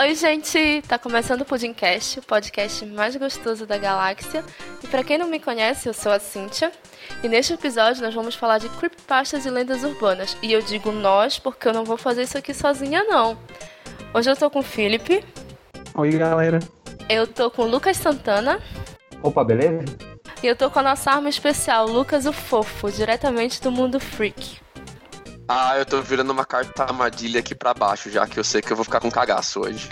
Oi, gente! Tá começando o Pudimcast, o podcast mais gostoso da galáxia. E para quem não me conhece, eu sou a Cíntia. E neste episódio nós vamos falar de creepypastas e lendas urbanas. E eu digo nós porque eu não vou fazer isso aqui sozinha, não. Hoje eu tô com o Felipe. Oi, galera. Eu tô com o Lucas Santana. Opa, beleza? E eu tô com a nossa arma especial, Lucas o Fofo, diretamente do mundo freak. Ah, eu tô virando uma carta armadilha aqui pra baixo, já que eu sei que eu vou ficar com cagaço hoje.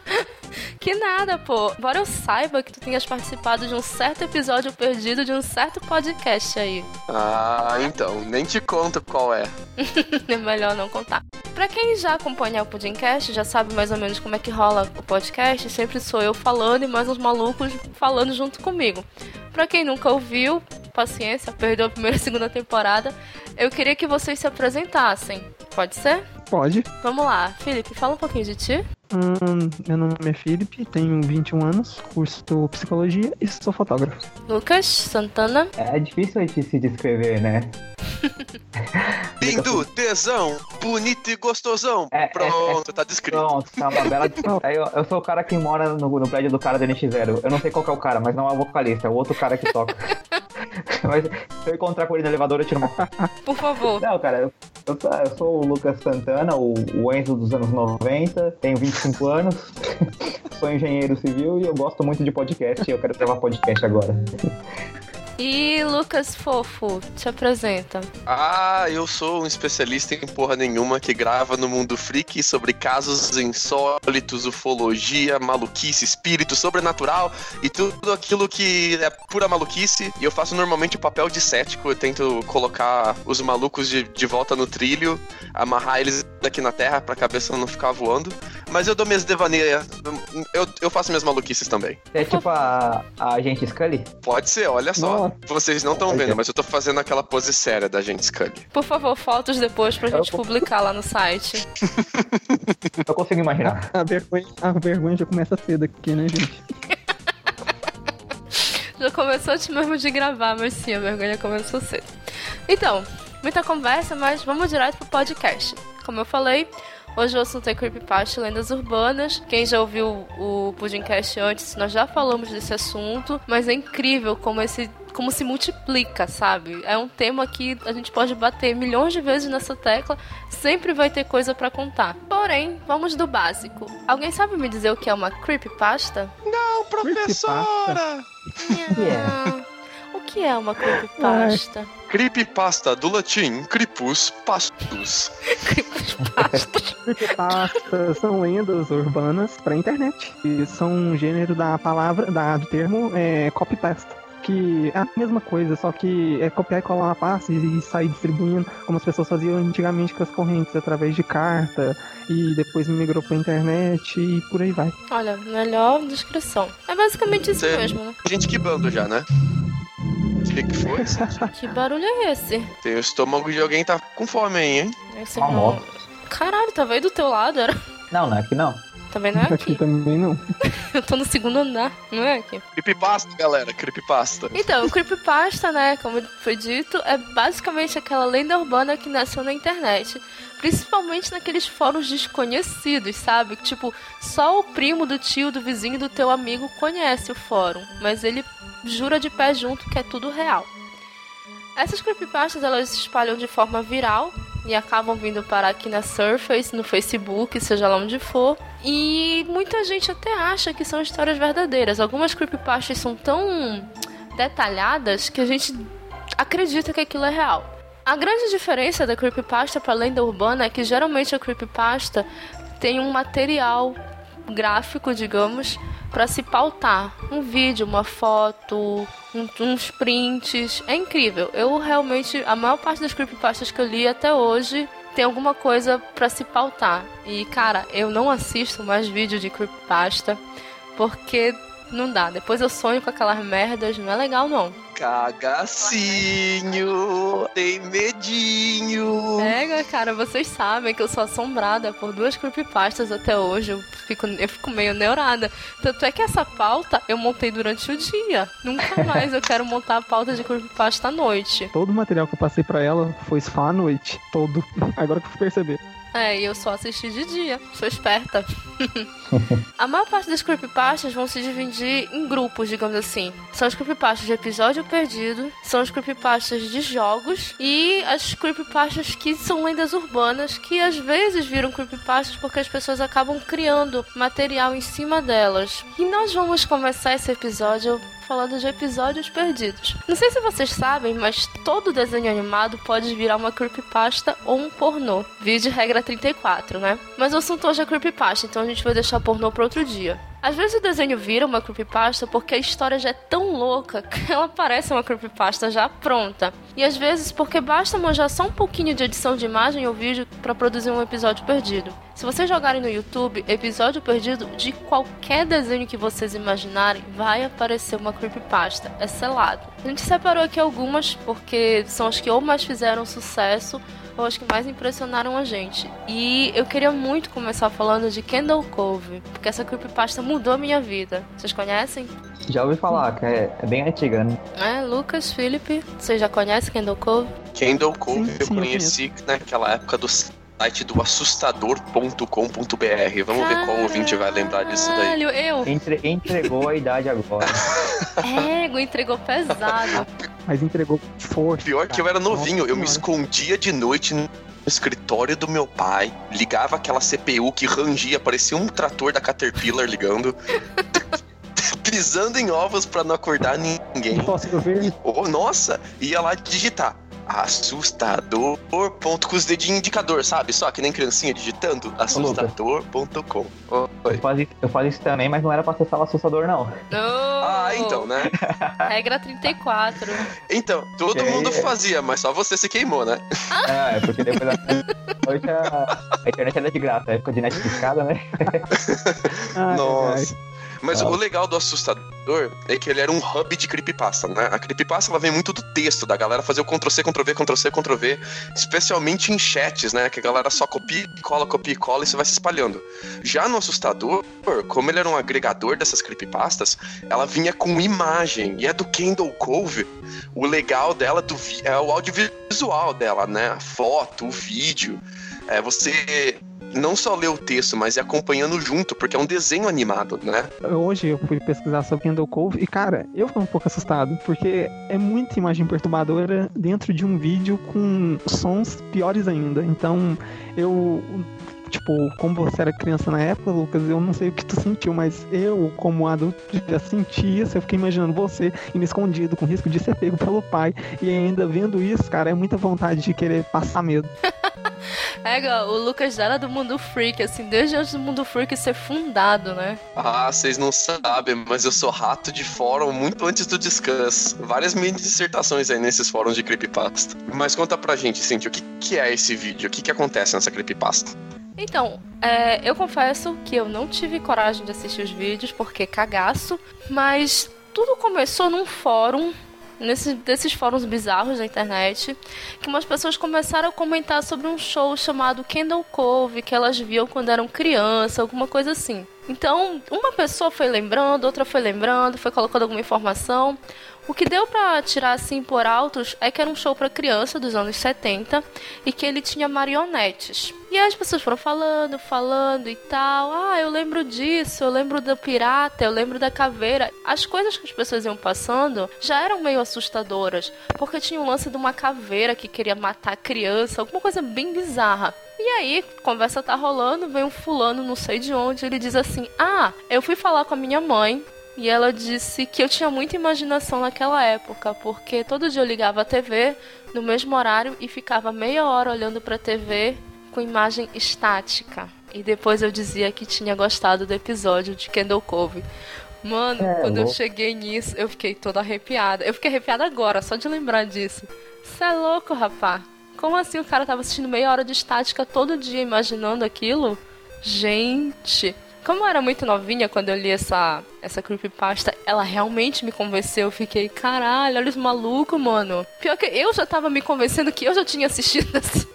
que nada, pô. Embora eu saiba que tu tenhas participado de um certo episódio perdido de um certo podcast aí. Ah, então. Nem te conto qual é. é melhor não contar. Pra quem já acompanha o Pudimcast, já sabe mais ou menos como é que rola o podcast. Sempre sou eu falando e mais uns malucos falando junto comigo. Pra quem nunca ouviu, paciência, perdeu a primeira e segunda temporada. Eu queria que vocês se apresentassem. Pode ser? Pode. Vamos lá. Felipe, fala um pouquinho de ti. Hum, meu nome é Felipe, tenho 21 anos, curso psicologia e sou fotógrafo. Lucas Santana. É difícil a gente se descrever, né? Lindo, tesão, bonito e gostosão. É, Pronto, é, é, tá descrito. Pronto, tá uma bela eu, eu sou o cara que mora no, no prédio do cara do NX0. Eu não sei qual é o cara, mas não é o vocalista, é o outro cara que toca. mas se eu encontrar com ele no elevador, eu tiro uma. Por favor. Não, cara, eu, eu, eu sou o Lucas Santana, o, o Enzo dos anos 90, tenho 25 anos, sou engenheiro civil e eu gosto muito de podcast e eu quero gravar podcast agora. E Lucas Fofo, te apresenta. Ah, eu sou um especialista em porra nenhuma que grava no mundo freak sobre casos insólitos, ufologia, maluquice, espírito, sobrenatural e tudo aquilo que é pura maluquice. E eu faço normalmente o papel de cético, eu tento colocar os malucos de, de volta no trilho, amarrar eles aqui na terra pra cabeça não ficar voando. Mas eu dou minhas devaneias, eu, eu faço minhas maluquices também. É tipo a, a gente Scully? Pode ser, olha só. Nossa. Vocês não estão vendo, mas eu tô fazendo aquela pose séria da gente Scully. Por favor, fotos depois pra gente eu... publicar lá no site. eu consigo imaginar. A, a, vergonha, a vergonha já começa cedo aqui, né, gente? já começou antes mesmo de gravar, mas sim, a vergonha começou cedo. Então, muita conversa, mas vamos direto pro podcast. Como eu falei, Hoje o assunto é Creepypasta e lendas urbanas. Quem já ouviu o Pudimcast antes, nós já falamos desse assunto, mas é incrível como esse como se multiplica, sabe? É um tema que a gente pode bater milhões de vezes nessa tecla, sempre vai ter coisa para contar. Porém, vamos do básico. Alguém sabe me dizer o que é uma creepypasta? Não, professora! Creepypasta. O que é uma creepypasta? Creepypasta, do latim, cripus pastus. Creepypasta são lendas urbanas pra internet. E são um gênero da palavra, da, do termo é, copypasta que é a mesma coisa, só que é copiar e colar uma pasta e sair distribuindo, como as pessoas faziam antigamente com as correntes, através de carta, e depois migrou pra internet e por aí vai. Olha, melhor descrição. É basicamente isso Tem mesmo, né? Gente que bando já, né? O que, que foi? que barulho é esse? Tem o estômago de alguém tá com fome aí, hein? Esse Uma moto. Caralho, tava aí do teu lado, era? Não, não é aqui não. Também não é aqui. Aqui também não. eu tô no segundo andar, não é aqui. Creepypasta, galera, creepypasta. Então, creepypasta, né, como foi dito, é basicamente aquela lenda urbana que nasceu na internet. Principalmente naqueles fóruns desconhecidos, sabe? Tipo, só o primo do tio, do vizinho, do teu amigo conhece o fórum. Mas ele jura de pé junto que é tudo real. Essas creepypastas elas se espalham de forma viral e acabam vindo parar aqui na Surface, no Facebook, seja lá onde for. E muita gente até acha que são histórias verdadeiras. Algumas creepypastas são tão detalhadas que a gente acredita que aquilo é real. A grande diferença da creepypasta para a lenda urbana é que geralmente a creepypasta tem um material gráfico, digamos, para se pautar. Um vídeo, uma foto, um, uns prints. É incrível. Eu realmente, a maior parte das creepypastas que eu li até hoje tem alguma coisa para se pautar. E cara, eu não assisto mais vídeo de creepypasta porque não dá. Depois eu sonho com aquelas merdas, não é legal não. Cagacinho, tem medinho. É, cara, vocês sabem que eu sou assombrada por duas creepypastas até hoje. Eu fico, eu fico meio neurada. Tanto é que essa pauta eu montei durante o dia. Nunca mais eu quero montar a pauta de creepypasta à noite. Todo o material que eu passei para ela foi só à noite. Todo. Agora que eu fui perceber. É, e eu só assisti de dia. Sou esperta. a maior parte das creepypastas vão se dividir em grupos, digamos assim. São as creepypastas de episódio perdido, são as creepypastas de jogos e as creepypastas que são lendas urbanas, que às vezes viram creepypastas porque as pessoas acabam criando material em cima delas. E nós vamos começar esse episódio falando de episódios perdidos. Não sei se vocês sabem, mas todo desenho animado pode virar uma creepypasta ou um pornô. Vídeo regra 34, né? Mas o assunto hoje é creepypasta, então a gente vai deixar pornô para outro dia. Às vezes o desenho vira uma creepypasta porque a história já é tão louca que ela parece uma creepypasta já pronta. E às vezes porque basta manjar só um pouquinho de edição de imagem ou vídeo para produzir um episódio perdido. Se vocês jogarem no YouTube episódio perdido de qualquer desenho que vocês imaginarem, vai aparecer uma creepypasta. É selado. A gente separou aqui algumas porque são as que ou mais fizeram sucesso as que mais impressionaram a gente. E eu queria muito começar falando de Kendall Cove, porque essa creepypasta mudou a minha vida. Vocês conhecem? Já ouvi falar, que é, é bem antiga, né? É, Lucas, Felipe, vocês já conhecem Kendall Cove? Kendall Cove sim, eu sim, conheci eu naquela época do site do assustador.com.br. Vamos ver qual ouvinte vai lembrar disso daí. Eu. Entre, entregou a idade agora. Ego, entregou pesado. Mas entregou forte. Pior que eu era novinho, eu me escondia de noite no escritório do meu pai, ligava aquela CPU que rangia, parecia um trator da Caterpillar ligando. pisando em ovos para não acordar ninguém. Posso ver? Oh, nossa, ia lá digitar assustador. Ponto com os dedinhos indicador, sabe? Só que nem criancinha digitando assustador.com. Eu faço, eu faço isso também, mas não era pra acessar o assustador, não. Oh, ah, então, né? Regra 34. Então, todo é, mundo fazia, mas só você se queimou, né? Ah, é, porque depois da noite a, a internet era de graça, época de net discada, né? Nossa. Mas ah. o legal do assustador é que ele era um hub de creepypasta, né? A creepypasta ela vem muito do texto, da galera fazer o Ctrl-C, Ctrl-V, Ctrl-C, Ctrl-V, especialmente em chats, né? Que a galera só copia e cola, copia e cola e isso vai se espalhando. Já no assustador, como ele era um agregador dessas creepypastas, ela vinha com imagem. E é do Kendall Cove. O legal dela do, é o audiovisual dela, né? A foto, o vídeo. É, você não só ler o texto, mas ir acompanhando junto, porque é um desenho animado, né? Hoje eu fui pesquisar sobre Kendall Cove e, cara, eu fiquei um pouco assustado, porque é muita imagem perturbadora dentro de um vídeo com sons piores ainda. Então, eu tipo, como você era criança na época, Lucas, eu não sei o que tu sentiu, mas eu, como adulto, já sentia, eu fiquei imaginando você indo escondido, com risco de ser pego pelo pai, e ainda vendo isso, cara, é muita vontade de querer passar medo. É, o Lucas já era do mundo freak, assim, desde antes do mundo freak ser fundado, né? Ah, vocês não sabem, mas eu sou rato de fórum muito antes do descanso. Várias mini dissertações aí nesses fóruns de creepypasta. Mas conta pra gente, Cintia, o que, que é esse vídeo? O que, que acontece nessa creepypasta? Então, é, eu confesso que eu não tive coragem de assistir os vídeos porque cagaço, mas tudo começou num fórum nesse, desses fóruns bizarros da internet, que umas pessoas começaram a comentar sobre um show chamado Kendall Cove, que elas viam quando eram criança, alguma coisa assim. Então, uma pessoa foi lembrando, outra foi lembrando, foi colocando alguma informação. O que deu para tirar assim por altos é que era um show para criança dos anos 70 e que ele tinha marionetes. E as pessoas foram falando, falando e tal. Ah, eu lembro disso, eu lembro do pirata, eu lembro da caveira. As coisas que as pessoas iam passando já eram meio assustadoras, porque tinha um lance de uma caveira que queria matar a criança, alguma coisa bem bizarra. E aí, conversa tá rolando, vem um fulano, não sei de onde, ele diz assim: Ah, eu fui falar com a minha mãe e ela disse que eu tinha muita imaginação naquela época, porque todo dia eu ligava a TV no mesmo horário e ficava meia hora olhando para a TV com imagem estática. E depois eu dizia que tinha gostado do episódio de Kendall Cove. Mano, é, quando eu cheguei nisso, eu fiquei toda arrepiada. Eu fiquei arrepiada agora, só de lembrar disso. Você é louco, rapá? Como assim o cara tava assistindo meia hora de estática todo dia imaginando aquilo? Gente, como eu era muito novinha quando eu li essa, essa creepypasta, ela realmente me convenceu. Eu fiquei, caralho, olha os malucos, mano. Pior que eu já tava me convencendo que eu já tinha assistido esse,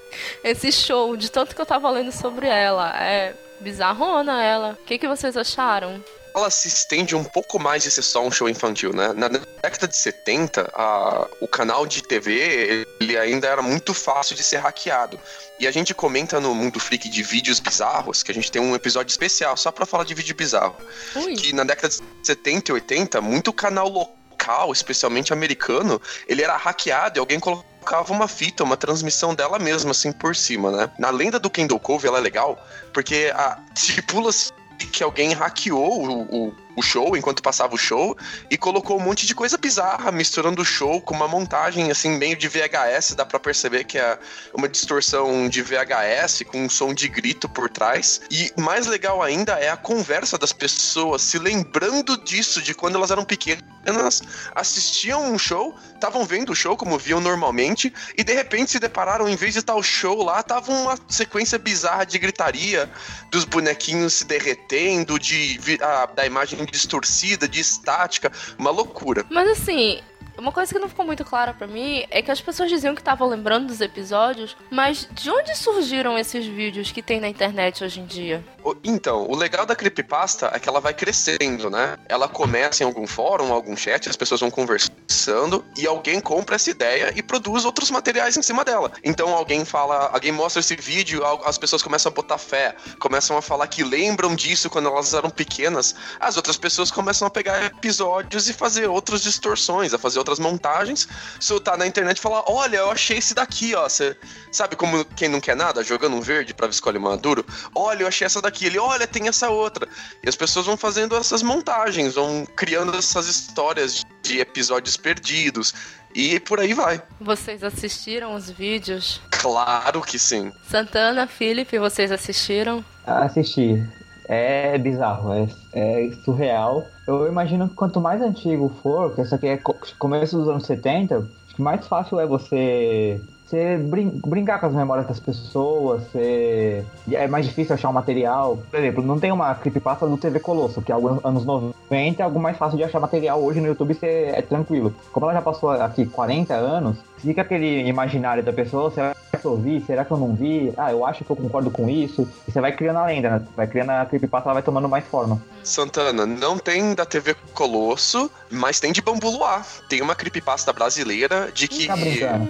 esse show, de tanto que eu tava lendo sobre ela. É bizarrona ela. O que, que vocês acharam? Ela se estende um pouco mais de ser só um show infantil, né? Na década de 70, a, o canal de TV ele ainda era muito fácil de ser hackeado. E a gente comenta no Mundo Freak de vídeos bizarros, que a gente tem um episódio especial só para falar de vídeo bizarro. Ui. Que na década de 70 e 80, muito canal local, especialmente americano, ele era hackeado e alguém colocava uma fita, uma transmissão dela mesma, assim, por cima, né? Na lenda do Kendall Cove, ela é legal, porque a, estipula-se que alguém hackeou o, o o show, enquanto passava o show, e colocou um monte de coisa bizarra, misturando o show com uma montagem, assim, meio de VHS, dá pra perceber que é uma distorção de VHS, com um som de grito por trás. E mais legal ainda é a conversa das pessoas se lembrando disso, de quando elas eram pequenas, assistiam um show, estavam vendo o show como viam normalmente, e de repente se depararam, em vez de estar o show lá, tava uma sequência bizarra de gritaria, dos bonequinhos se derretendo, de, a, da imagem distorcida, de estática, uma loucura. Mas assim, uma coisa que não ficou muito clara para mim é que as pessoas diziam que estavam lembrando dos episódios, mas de onde surgiram esses vídeos que tem na internet hoje em dia? Então, o legal da creepypasta é que ela vai crescendo, né? Ela começa em algum fórum, algum chat, as pessoas vão conversando e alguém compra essa ideia e produz outros materiais em cima dela. Então alguém fala, alguém mostra esse vídeo, as pessoas começam a botar fé, começam a falar que lembram disso quando elas eram pequenas. As outras pessoas começam a pegar episódios e fazer outras distorções, a fazer outras montagens, soltar na internet e falar: Olha, eu achei esse daqui, ó. Você sabe como quem não quer nada, jogando um verde pra escolher maduro? Olha, eu achei essa daqui. Ele, olha, tem essa outra. E as pessoas vão fazendo essas montagens, vão criando essas histórias de episódios perdidos. E por aí vai. Vocês assistiram os vídeos? Claro que sim. Santana, Felipe, vocês assistiram? Assisti é bizarro, é, é surreal. Eu imagino que quanto mais antigo for, que essa aqui é começo dos anos 70, acho que mais fácil é você você brin brincar com as memórias das pessoas, você... é mais difícil achar um material. Por exemplo, não tem uma creepypasta do TV Colosso, que é alguns anos 90 é algo mais fácil de achar material. Hoje no YouTube você é tranquilo. Como ela já passou aqui 40 anos, fica aquele imaginário da pessoa, será que eu vi? Será que eu não vi? Ah, eu acho que eu concordo com isso. E você vai criando a lenda, né? Vai criando a creepypasta, ela vai tomando mais forma. Santana, não tem da TV Colosso, mas tem de Bambu Luar. Tem uma creepypasta brasileira de que... Tá brincando?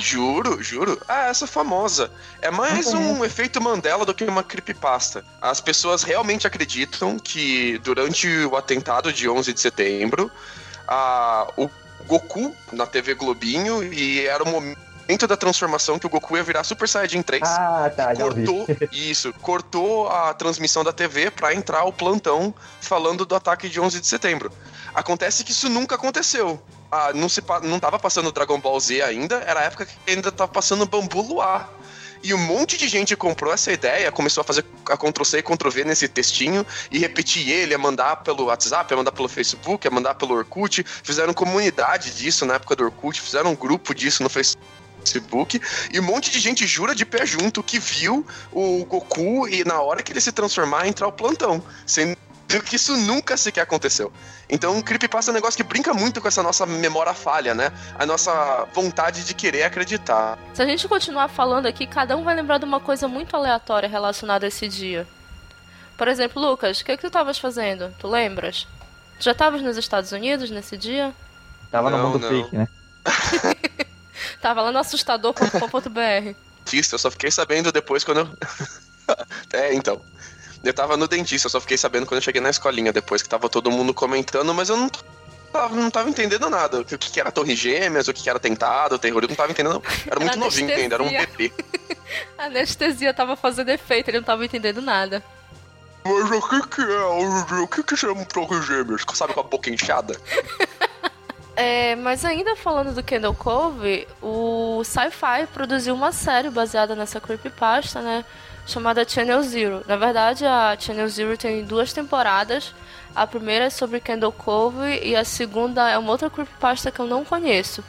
Juro, juro. Ah, essa famosa. É mais um efeito Mandela do que uma creepypasta. As pessoas realmente acreditam que durante o atentado de 11 de setembro, a, o Goku na TV Globinho e era o momento da transformação que o Goku ia virar Super Saiyajin 3. Ah, tá, já cortou, Isso, cortou a transmissão da TV para entrar o plantão falando do ataque de 11 de setembro. Acontece que isso nunca aconteceu. Ah, não, se, não tava passando Dragon Ball Z ainda, era a época que ainda tava passando Bambu Luar. E um monte de gente comprou essa ideia, começou a fazer a Ctrl-C e Ctrl-V nesse textinho e repetir ele, a mandar pelo WhatsApp, a mandar pelo Facebook, a mandar pelo Orkut. Fizeram comunidade disso na época do Orkut, fizeram um grupo disso no Facebook. E um monte de gente jura de pé junto que viu o Goku e na hora que ele se transformar entrar o plantão. Sendo que isso nunca sequer aconteceu. Então, o Creepypasta é um negócio que brinca muito com essa nossa memória falha, né? A nossa vontade de querer acreditar. Se a gente continuar falando aqui, cada um vai lembrar de uma coisa muito aleatória relacionada a esse dia. Por exemplo, Lucas, o que, é que tu estavas fazendo? Tu lembras? Tu já estavas nos Estados Unidos nesse dia? Tava no mundo freak, né? Tava lá no assustador.com.br. Isso, eu só fiquei sabendo depois quando eu. é, então. Eu tava no dentista, eu só fiquei sabendo quando eu cheguei na escolinha depois que tava todo mundo comentando, mas eu não tava, não tava entendendo nada. O que, que era Torre Gêmeas, o que era tentado, terror, eu não tava entendendo. Era muito novinho ainda, era um bebê. A anestesia tava fazendo efeito, ele não tava entendendo nada. Mas o que que é? O que que chama Torre Gêmeas? Sabe com a boca inchada? É, mas ainda falando do Kendall Cove, o Sci-Fi produziu uma série baseada nessa creepypasta, né? chamada Channel Zero. Na verdade, a Channel Zero tem duas temporadas. A primeira é sobre Kendall Cove e a segunda é uma outra creepypasta que eu não conheço.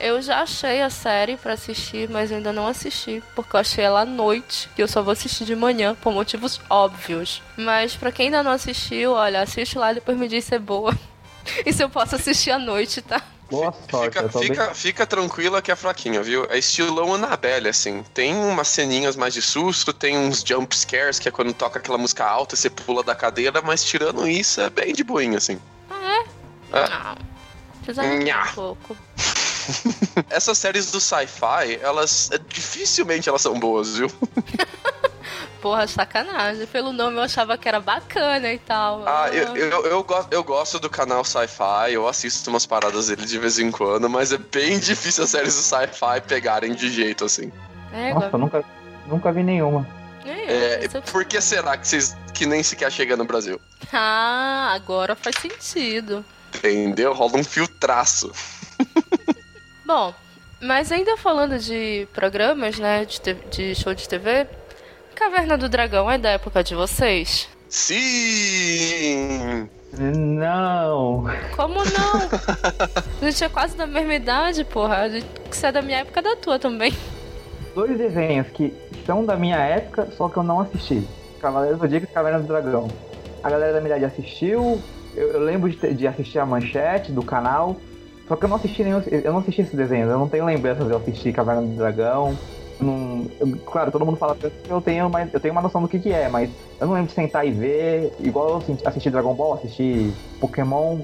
Eu já achei a série para assistir, mas ainda não assisti, porque eu achei ela à noite, e eu só vou assistir de manhã, por motivos óbvios. Mas para quem ainda não assistiu, olha, assiste lá e depois me diz se é boa. e se eu posso assistir à noite, tá? Boa sorte, Fica, tô bem- fica, fica tranquila que é fraquinha, viu? É estilão Annabelle, assim. Tem umas ceninhas mais de susto, tem uns jump scares, que é quando toca aquela música alta e você pula da cadeira, mas tirando isso, é bem de boinha, assim. É. Não. Precisa Nha. um pouco. Essas séries do sci-fi, elas. é, dificilmente elas são boas, viu? Porra, sacanagem. Pelo nome eu achava que era bacana e tal. Ah, eu, eu, eu, go- eu gosto do canal Sci-Fi, eu assisto umas paradas dele de vez em quando, mas é bem difícil as séries do Sci-Fi pegarem de jeito assim. É, Nossa, eu nunca, nunca vi nenhuma. É, Isso- por que será que vocês que nem sequer chega no Brasil? Ah, agora faz sentido. Entendeu? Rola um filtraço. Bom, mas ainda falando de programas, né, de, te- de show de TV, Caverna do Dragão é da época de vocês? Sim! Não. Como não? A gente é quase da mesma idade, porra. A gente- Você é da minha época da tua também. Dois desenhos que são da minha época, só que eu não assisti. Cavaleiros do Zodíaco e Caverna do Dragão. A galera da minha idade assistiu, eu, eu lembro de, de assistir a manchete do canal, só que eu não assisti nenhum. Eu não assisti esses desenhos, eu não tenho lembranças de eu assistir Caverna do Dragão. Não- eu- claro, todo mundo fala que eu tenho, mas eu tenho uma noção do que, que é, mas eu não lembro de sentar e ver, igual eu assisti- Dragon Ball, assisti Pokémon.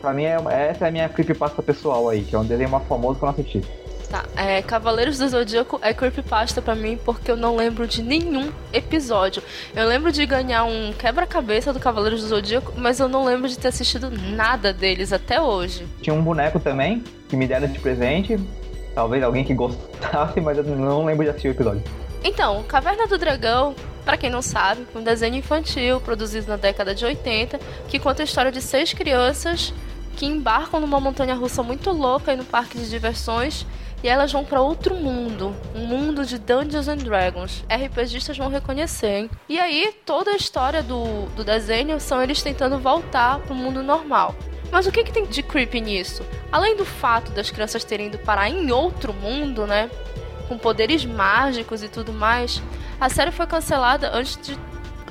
Pra mim, é, essa é a minha creepypasta pessoal aí, que é um desenho mais famoso que eu não assisti. Tá, é, Cavaleiros do Zodíaco é creepypasta pra mim porque eu não lembro de nenhum episódio. Eu lembro de ganhar um quebra-cabeça do Cavaleiros do Zodíaco, mas eu não lembro de ter assistido nada deles até hoje. Tinha um boneco também, que me deram de presente. Talvez alguém que gostasse, mas eu não lembro de assistir o episódio. Então, Caverna do Dragão, pra quem não sabe, um desenho infantil produzido na década de 80 que conta a história de seis crianças que embarcam numa montanha russa muito louca aí no parque de diversões e elas vão pra outro mundo, um mundo de Dungeons and Dragons. RPGistas vão reconhecer, hein? E aí, toda a história do, do desenho são eles tentando voltar pro mundo normal. Mas o que, que tem de creepy nisso? Além do fato das crianças terem ido parar em outro mundo, né? Com poderes mágicos e tudo mais, a série foi cancelada antes de,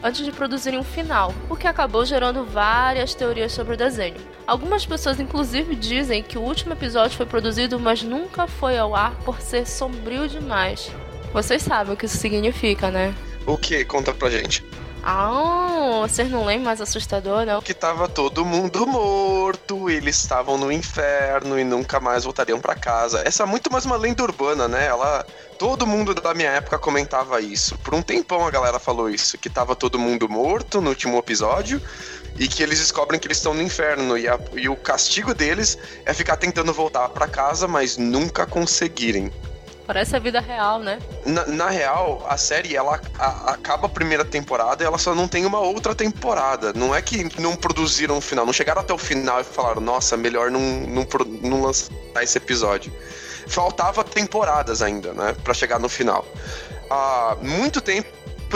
antes de produzirem um final, o que acabou gerando várias teorias sobre o desenho. Algumas pessoas, inclusive, dizem que o último episódio foi produzido, mas nunca foi ao ar por ser sombrio demais. Vocês sabem o que isso significa, né? O que? Conta pra gente. Ah, vocês não lembram mais assustador, não? Que tava todo mundo morto, eles estavam no inferno e nunca mais voltariam pra casa. Essa é muito mais uma lenda urbana, né? Ela. Todo mundo da minha época comentava isso. Por um tempão a galera falou isso, que tava todo mundo morto no último episódio e que eles descobrem que eles estão no inferno e, a- e o castigo deles é ficar tentando voltar pra casa, mas nunca conseguirem. Parece a vida real, né? Na, na real, a série ela a- acaba a primeira temporada e ela só não tem uma outra temporada. Não é que não produziram o final, não chegaram até o final e falaram, nossa, melhor não, não, não lançar esse episódio. Faltava temporadas ainda, né? Pra chegar no final. Ah, muito tempo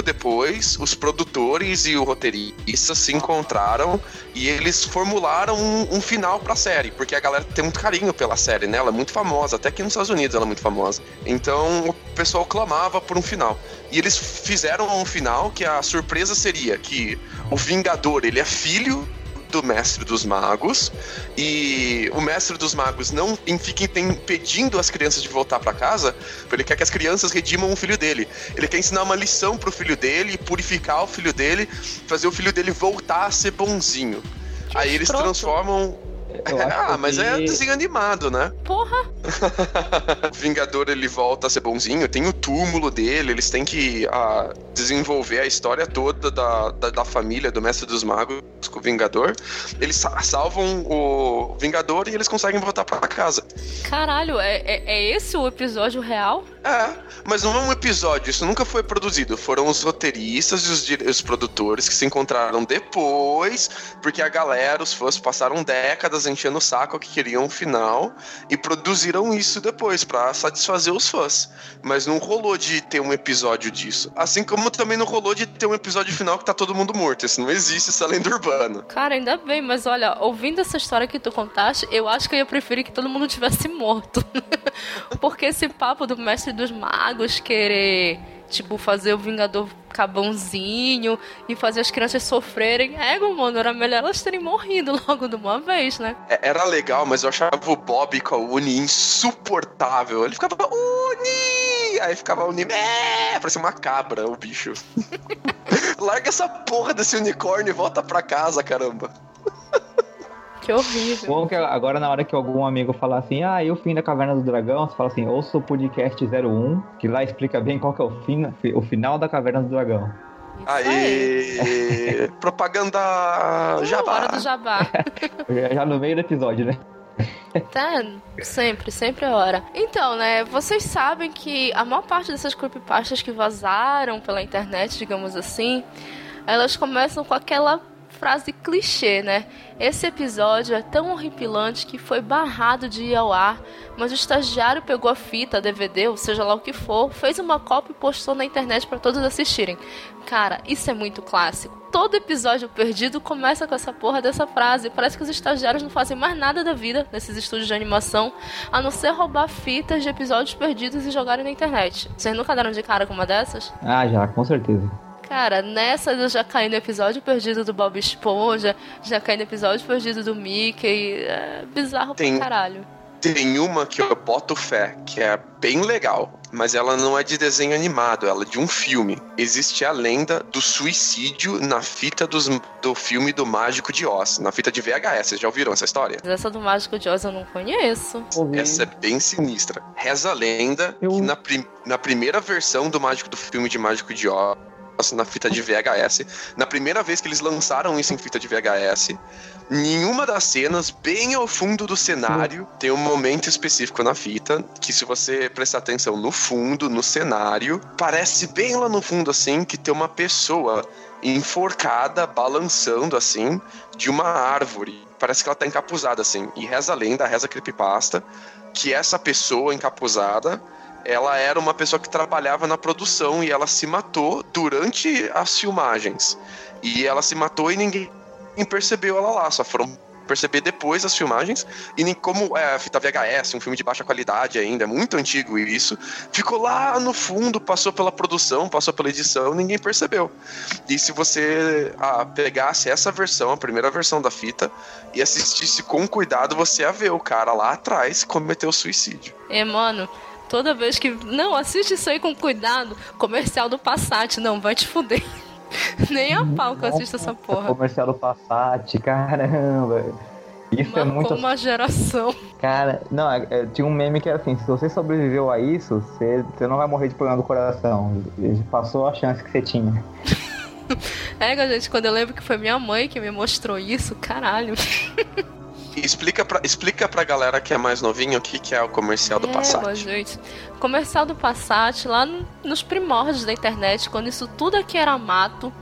depois, os produtores e o roteirista se encontraram e eles formularam um, um final pra série, porque a galera tem muito carinho pela série, né? Ela é muito famosa, até aqui nos Estados Unidos ela é muito famosa. Então o pessoal clamava por um final. E eles fizeram um final que a surpresa seria que o Vingador, ele é filho do Mestre dos Magos e o Mestre dos Magos não fica impedindo as crianças de voltar pra casa, porque ele quer que as crianças redimam o filho dele. Ele quer ensinar uma lição pro filho dele, purificar o filho dele, fazer o filho dele voltar a ser bonzinho. Que Aí eles escroto. transformam. Eu acho ah, mas é que- desenho animado, né? Porra! O Vingador ele volta a ser bonzinho, tem o túmulo dele, eles têm que ah, desenvolver a história toda da, da, da família do Mestre dos Magos com o Vingador. Eles sa- salvam o Vingador e eles conseguem voltar pra casa. Caralho, é, é, é esse o episódio real? É, mas não é um episódio, isso nunca foi produzido. Foram os roteiristas e os, os produtores que se encontraram depois, porque a galera, os fãs, passaram décadas enchendo o saco que queriam um final e produziram isso depois pra satisfazer os fãs. Mas não rolou de ter um episódio disso. Assim como também não rolou de ter um episódio final que tá todo mundo morto. Isso não existe, essa lenda urbana. Cara, ainda bem, mas olha, ouvindo essa história que tu contaste, eu acho que eu ia preferir que todo mundo tivesse morto. Porque esse papo do mestre dos magos querer tipo, fazer o Vingador cabãozinho e fazer as crianças sofrerem. É, mano, era melhor elas terem morrido logo de uma vez, né? É, era legal, mas eu achava o Bob com a Uni insuportável. Ele ficava, Uni! Aí ficava Uni, é, parecia uma cabra o bicho. Larga essa porra desse unicórnio e volta pra casa, caramba. Que horrível. Bom que agora na hora que algum amigo falar assim, ah, e o fim da Caverna do Dragão, você fala assim, ouça o podcast 01, que lá explica bem qual que é o, fim, o final da Caverna do Dragão. Aí, propaganda jabá. Hora do jabá. Já no meio do episódio, né? Tá, sempre, sempre é hora. Então, né, vocês sabem que a maior parte dessas creepypastas que vazaram pela internet, digamos assim, elas começam com aquela frase clichê, né? Esse episódio é tão horripilante que foi barrado de ir ao ar, mas o estagiário pegou a fita, a DVD, ou seja lá o que for, fez uma cópia e postou na internet para todos assistirem. Cara, isso é muito clássico. Todo episódio perdido começa com essa porra dessa frase. Parece que os estagiários não fazem mais nada da vida nesses estúdios de animação, a não ser roubar fitas de episódios perdidos e jogarem na internet. Vocês nunca deram de cara com uma dessas? Ah, já, com certeza. Cara, nessa eu já caí no episódio perdido do Bob Esponja, já caí no episódio perdido do Mickey. É bizarro tem, pra caralho. Tem uma que eu boto fé, que é bem legal, mas ela não é de desenho animado, ela é de um filme. Existe a lenda do suicídio na fita dos, do filme do Mágico de Oz, na fita de VHS. Vocês já ouviram essa história? Essa do Mágico de Oz eu não conheço. Essa é bem sinistra. Reza a lenda eu... que na, prim, na primeira versão do Mágico do filme de Mágico de Oz na fita de VHS. Na primeira vez que eles lançaram isso em fita de VHS, nenhuma das cenas, bem ao fundo do cenário, tem um momento específico na fita que, se você prestar atenção no fundo, no cenário, parece bem lá no fundo assim que tem uma pessoa enforcada, balançando assim, de uma árvore. Parece que ela tá encapuzada assim. E reza a lenda, reza a creepypasta, que essa pessoa encapuzada ela era uma pessoa que trabalhava na produção e ela se matou durante as filmagens. E ela se matou e ninguém percebeu ela lá, só foram perceber depois das filmagens. E nem como é a fita VHS, um filme de baixa qualidade ainda, é muito antigo isso, ficou lá no fundo, passou pela produção, passou pela edição, ninguém percebeu. E se você ah, pegasse essa versão, a primeira versão da fita, e assistisse com cuidado, você ia ver o cara lá atrás cometeu suicídio. É, mano, Toda vez que. Não, assiste isso aí com cuidado. Comercial do Passat. Não, vai te fuder. Nem a pau que eu assisto essa porra. Comercial do Passat, caramba. Isso Marcou é muito. uma geração. Cara, não, é, é, tinha um meme que era assim: se você sobreviveu a isso, você, você não vai morrer de problema do coração. Passou a chance que você tinha. é, gente, quando eu lembro que foi minha mãe que me mostrou isso, caralho. Explica pra, explica pra galera que é mais novinho o que, que é o comercial do é, Passat. Gente. Comercial do Passat, lá no, nos primórdios da internet, quando isso tudo aqui era mato,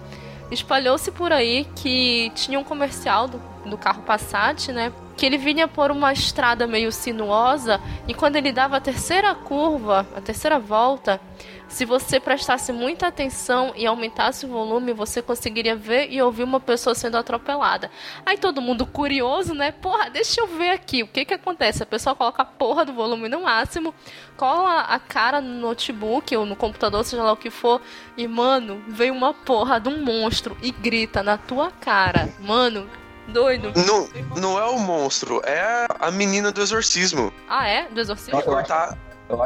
espalhou-se por aí que tinha um comercial do, do carro Passat, né? Que ele vinha por uma estrada meio sinuosa e quando ele dava a terceira curva, a terceira volta, se você prestasse muita atenção e aumentasse o volume, você conseguiria ver e ouvir uma pessoa sendo atropelada. Aí todo mundo curioso, né? Porra, deixa eu ver aqui. O que que acontece? A pessoa coloca a porra do volume no máximo, cola a cara no notebook ou no computador, seja lá o que for, e mano, vem uma porra de um monstro e grita na tua cara. Mano, doido. Não, não é o monstro, é a menina do exorcismo. Ah, é? Do exorcismo? Cortar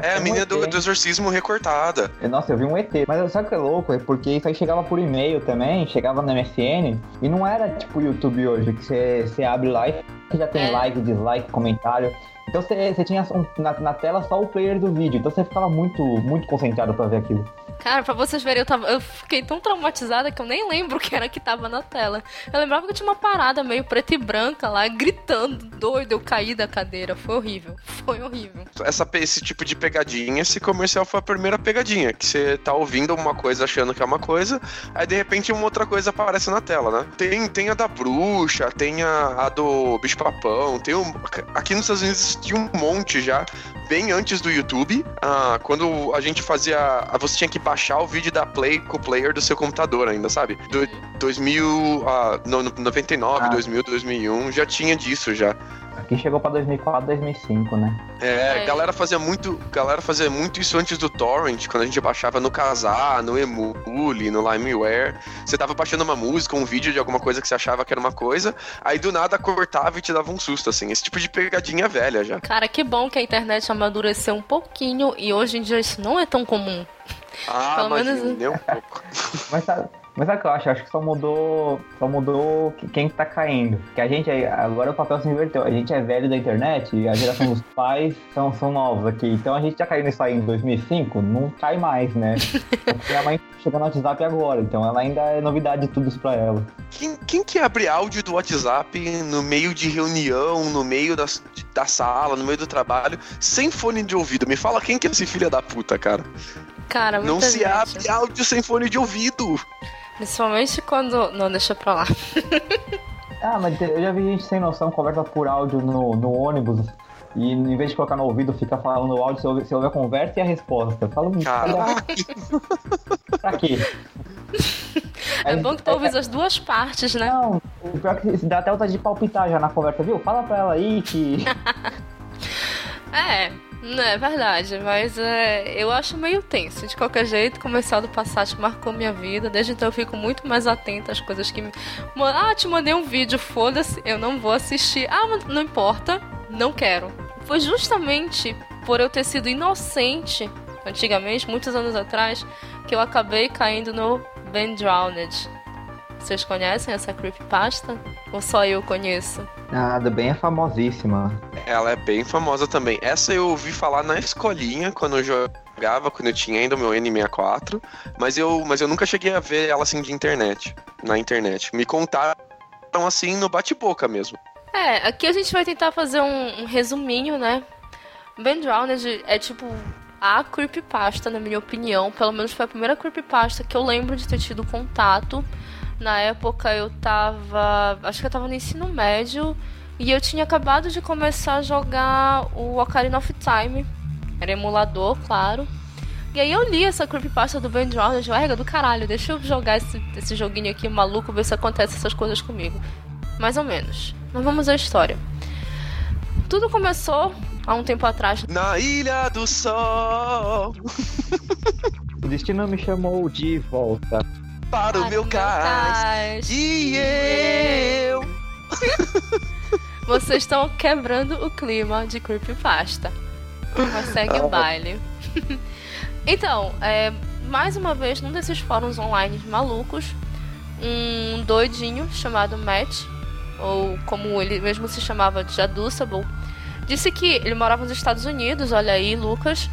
é, a menina do, do, exorcismo recortada. Nossa, eu vi um ET. Mas sabe o que é louco? É porque isso aí chegava por e-mail também, chegava no MSN, e não era tipo o YouTube hoje, que você abre lá e já tem é. like, dislike, comentário. Então você tinha um, na, na, tela só o player do vídeo, então você ficava muito, muito concentrado para ver aquilo. Cara, pra vocês verem, eu, tava, eu fiquei tão traumatizada que eu nem lembro o que era que tava na tela. Eu lembrava que tinha uma parada meio preta e branca lá, gritando, doido, eu caí da cadeira. Foi horrível. Foi horrível. Essa, esse tipo de pegadinha, esse comercial foi a primeira pegadinha. Que você tá ouvindo uma coisa achando que é uma coisa, aí de repente uma outra coisa aparece na tela, né? Tem, tem a da bruxa, tem a, a do bicho-papão, tem um. Aqui nos Estados Unidos tinha um monte já, bem antes do YouTube. Ah, quando a gente fazia. Você tinha que baixar o vídeo da Play com o player do seu computador ainda, sabe? Do 2000, ah, no, 99, ah. 2000, 2001, já tinha disso já. que chegou pra 2004, 2005, né? É, É. galera fazia muito, galera fazia muito isso antes do torrent, quando a gente baixava no Kazaa, no Emule, no LimeWare. Você tava baixando uma música, um vídeo de alguma coisa que você achava que era uma coisa, aí do nada cortava e te dava um susto assim. Esse tipo de pegadinha velha já. Cara, que bom que a internet amadureceu um pouquinho e hoje em dia isso não é tão comum. Ah, Pelo mas menos- um pouco. Mas sabe, mas sabe o que eu acho? Acho que só mudou. Só mudou que- quem tá caindo. Que a gente é- agora o papel se inverteu. A gente é velho da internet e a geração dos pais são, são novos aqui. Então a gente já caiu nisso aí em 2005, não cai mais, né? Porque minha mãe chegou no WhatsApp agora, então ela ainda é novidade de tudo isso pra ela. Quem, quem que abre áudio do WhatsApp no meio de reunião, no meio das- da sala, no meio do trabalho, sem fone de ouvido? Me fala quem que é esse filho da puta, cara. Cara, Não se gente. abre áudio sem fone de ouvido. Principalmente quando. Não, deixa pra lá. Ah, mas eu já vi gente sem noção, conversa por áudio no, no ônibus. E em vez de colocar no ouvido, fica falando o áudio, você ouve, você ouve a conversa e a resposta. Falo, Caraca. pra quê? É bom que tu ouves as duas partes, né? Não, o pior é que se dá até vontade de palpitar já na conversa, viu? Fala pra ela aí que. É, não é verdade, mas é, eu acho meio tenso. De qualquer jeito, começar do Passat marcou minha vida. Desde então eu fico muito mais atenta às coisas que me. Ah, te mandei um vídeo, foda-se, eu não vou assistir. Ah, mas não importa, não quero. Foi justamente por eu ter sido inocente, antigamente, muitos anos atrás, que eu acabei caindo no Ben Drowned. Vocês conhecem essa creepypasta? Ou só eu conheço? Nada, bem é famosíssima. Ela é bem famosa também. Essa eu ouvi falar na escolinha, quando eu jogava, quando eu tinha ainda o meu N64. Mas eu, mas eu nunca cheguei a ver ela assim de internet. Na internet. Me contaram assim no bate-boca mesmo. É, aqui a gente vai tentar fazer um, um resuminho, né? Ben Drowned é tipo a creepypasta, na minha opinião. Pelo menos foi a primeira creepypasta que eu lembro de ter tido contato. Na época eu tava. Acho que eu tava no ensino médio. E eu tinha acabado de começar a jogar o Ocarina of Time. Era emulador, claro. E aí eu li essa creepypasta do Ben. Eu, "Ega, do caralho, deixa eu jogar esse, esse joguinho aqui maluco, ver se acontece essas coisas comigo. Mais ou menos. Mas vamos à história. Tudo começou há um tempo atrás. Na Ilha do Sol, O destino me chamou de volta. para o meu cais. cais. E eu. Vocês estão quebrando o clima de creepypasta. Mas segue o baile. então, é, mais uma vez, num desses fóruns online malucos, um doidinho chamado Matt, ou como ele mesmo se chamava, Jadussable, disse que ele morava nos Estados Unidos, olha aí, Lucas,